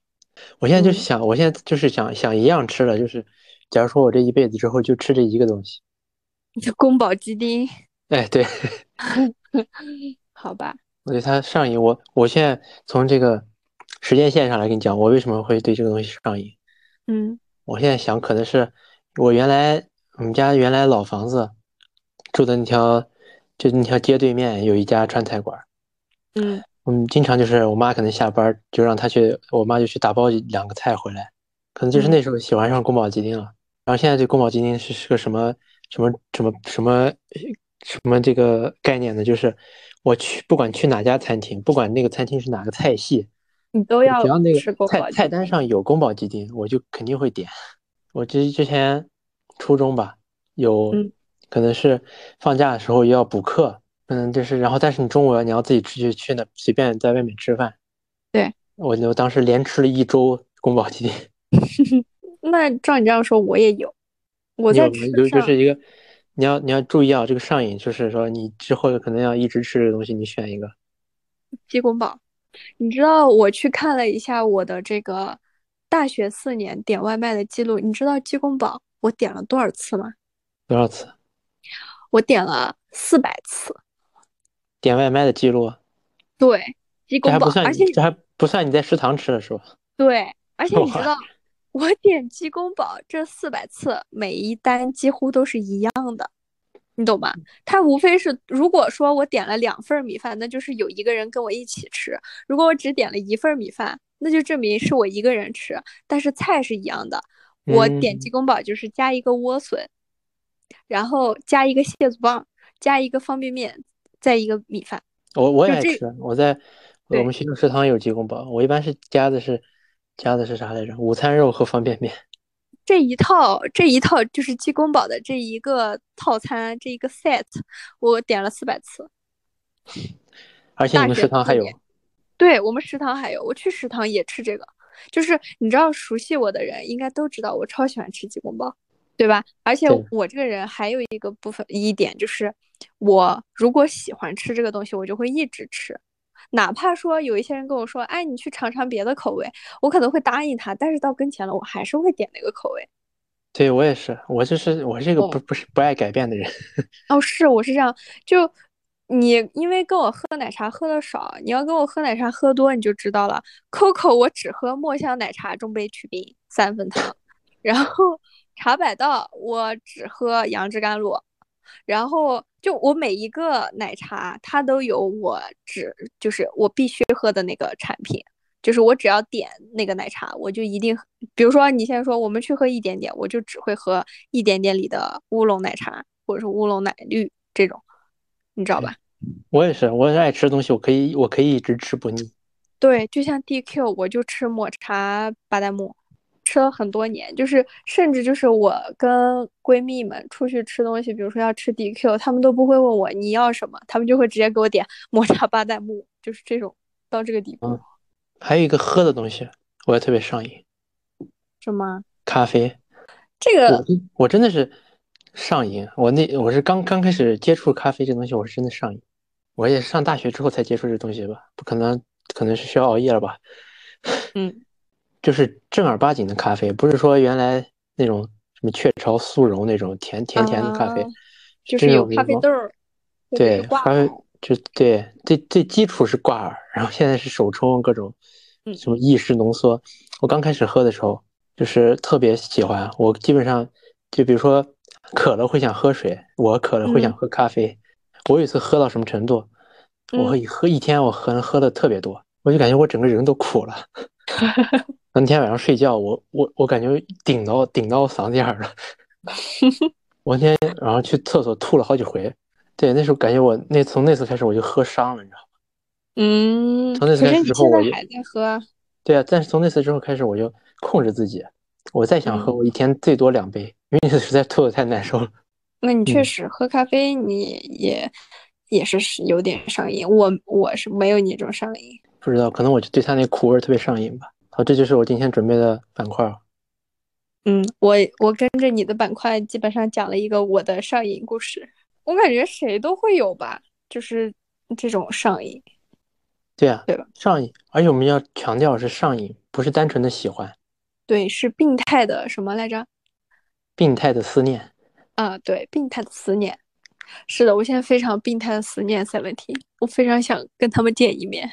我现在就是想，我现在就是想想一样吃了，就是假如说我这一辈子之后就吃这一个东西，就宫保鸡丁。哎，对，好吧。我对它上瘾，我我现在从这个时间线上来跟你讲，我为什么会对这个东西上瘾。嗯，我现在想，可能是我原来我们家原来老房子住的那条就那条街对面有一家川菜馆。嗯。嗯，经常就是我妈可能下班就让她去，我妈就去打包两个菜回来，可能就是那时候喜欢上宫保鸡丁了。然后现在对宫保鸡丁是是个什么什么什么什么什么这个概念呢？就是我去不管去哪家餐厅，不管那个餐厅是哪个菜系，你都要只要那个菜菜单上有宫保鸡丁，我就肯定会点。我之之前初中吧，有可能是放假的时候要补课。嗯，就是，然后但是你中午你要自己出去去那随便在外面吃饭，对我我当时连吃了一周宫保鸡丁。那照你这样说，我也有，我在吃有就是一个，你要你要注意啊，这个上瘾就是说你之后可能要一直吃这个东西，你选一个鸡公煲。你知道我去看了一下我的这个大学四年点外卖的记录，你知道鸡公煲我点了多少次吗？多少次？我点了四百次。点外卖的记录，对，鸡公煲，而且这还不算你在食堂吃的是吧？对，而且你知道，我点鸡公煲这四百次，每一单几乎都是一样的，你懂吗？它无非是，如果说我点了两份米饭，那就是有一个人跟我一起吃；如果我只点了一份米饭，那就证明是我一个人吃，但是菜是一样的。我点鸡公煲就是加一个莴笋，然后加一个蟹足棒，加一个方便面。再一个米饭，我我也爱吃。我在我们学校食堂有鸡公煲，我一般是加的是加的是啥来着？午餐肉和方便面。这一套这一套就是鸡公煲的这一个套餐，这一个 set，我点了四百次。而且你们食堂还有？对我们食堂还有，我去食堂也吃这个。就是你知道，熟悉我的人应该都知道，我超喜欢吃鸡公煲，对吧？而且我这个人还有一个部分一点就是，我如果喜欢吃这个东西，我就会一直吃。哪怕说有一些人跟我说，哎，你去尝尝别的口味，我可能会答应他，但是到跟前了，我还是会点那个口味。对我也是，我就是我是一个哦不不是不爱改变的人。哦，是，我是这样，就你因为跟我喝奶茶喝的少，你要跟我喝奶茶喝多，你就知道了。COCO 我只喝墨香奶茶中杯去冰三分糖，然后茶百道我只喝杨枝甘露，然后就我每一个奶茶它都有我只就是我必须喝的那个产品。就是我只要点那个奶茶，我就一定，比如说你现在说我们去喝一点点，我就只会喝一点点里的乌龙奶茶或者是乌龙奶绿这种，你知道吧？我也是，我是爱吃的东西，我可以我可以一直吃不腻。对，就像 DQ，我就吃抹茶巴旦木，吃了很多年，就是甚至就是我跟闺蜜们出去吃东西，比如说要吃 DQ，她们都不会问我你要什么，她们就会直接给我点 抹茶巴旦木，就是这种到这个地步，嗯还有一个喝的东西，我也特别上瘾，什么？咖啡。这个我真我真的是上瘾。我那我是刚刚开始接触咖啡这东西，我是真的上瘾。我也是上大学之后才接触这东西吧，不可能，可能是需要熬夜了吧。嗯，就是正儿八经的咖啡，不是说原来那种什么雀巢速溶那种甜甜甜的咖啡，啊就是有咖啡豆儿，对，咖啡就对最最基础是挂耳，然后现在是手冲各种嗯什么意式浓缩。我刚开始喝的时候，就是特别喜欢，我基本上就比如说渴了会想喝水，我渴了会想嗯喝咖啡。我有一次喝到什么程度，我喝一天，我喝能喝的特别多，我就感觉我整个人都苦了。那天晚上睡觉，我我我感觉顶到顶到嗓子眼儿了。我那天晚上去厕所吐了好几回。对，那时候感觉我那从那次开始我就喝伤了，你知道吗？嗯，从那次开始之后我就还在喝啊？对啊，但是从那次之后开始我就控制自己，我再想喝，嗯我一天最多两杯，因为那次实在吐的太难受了。那你确嗯实喝咖啡，你也也是是有点上瘾。我我是没有你这种上瘾。不知道，可能我就对他那苦味儿特别上瘾吧。好，这就是我今天准备的板块儿。嗯，我我跟着你的板块基本上讲了一个我的上瘾故事。我感觉谁都会有吧，就是这种上瘾。对啊，对吧上瘾，而且我们要强调是上瘾，不是单纯的喜欢，对，是病态的什么来着？病态的思念。啊，对，病态的思念。是的，我现在非常病态的思念 Seventeen，我非常想跟他们见一面。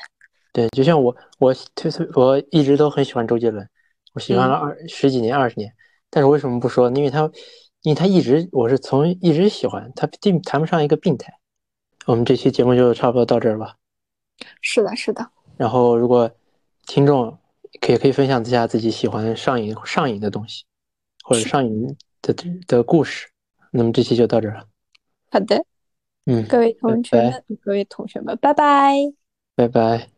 对，就像我，我推推，我一直都很喜欢周杰伦，我喜欢了二、十几年、二十年，但是为什么不说呢？因为他，因为他一直，我是从一直喜欢他，并谈不上一个病态。我们这期节目就差不多到这儿吧。是的，是的，然后，如果听众可以可以分享一下自己喜欢上瘾上瘾的东西，或者上瘾的的故事，那么这期就到这儿了。好的，嗯，各位同学拜们，各位同学们，拜拜。拜拜。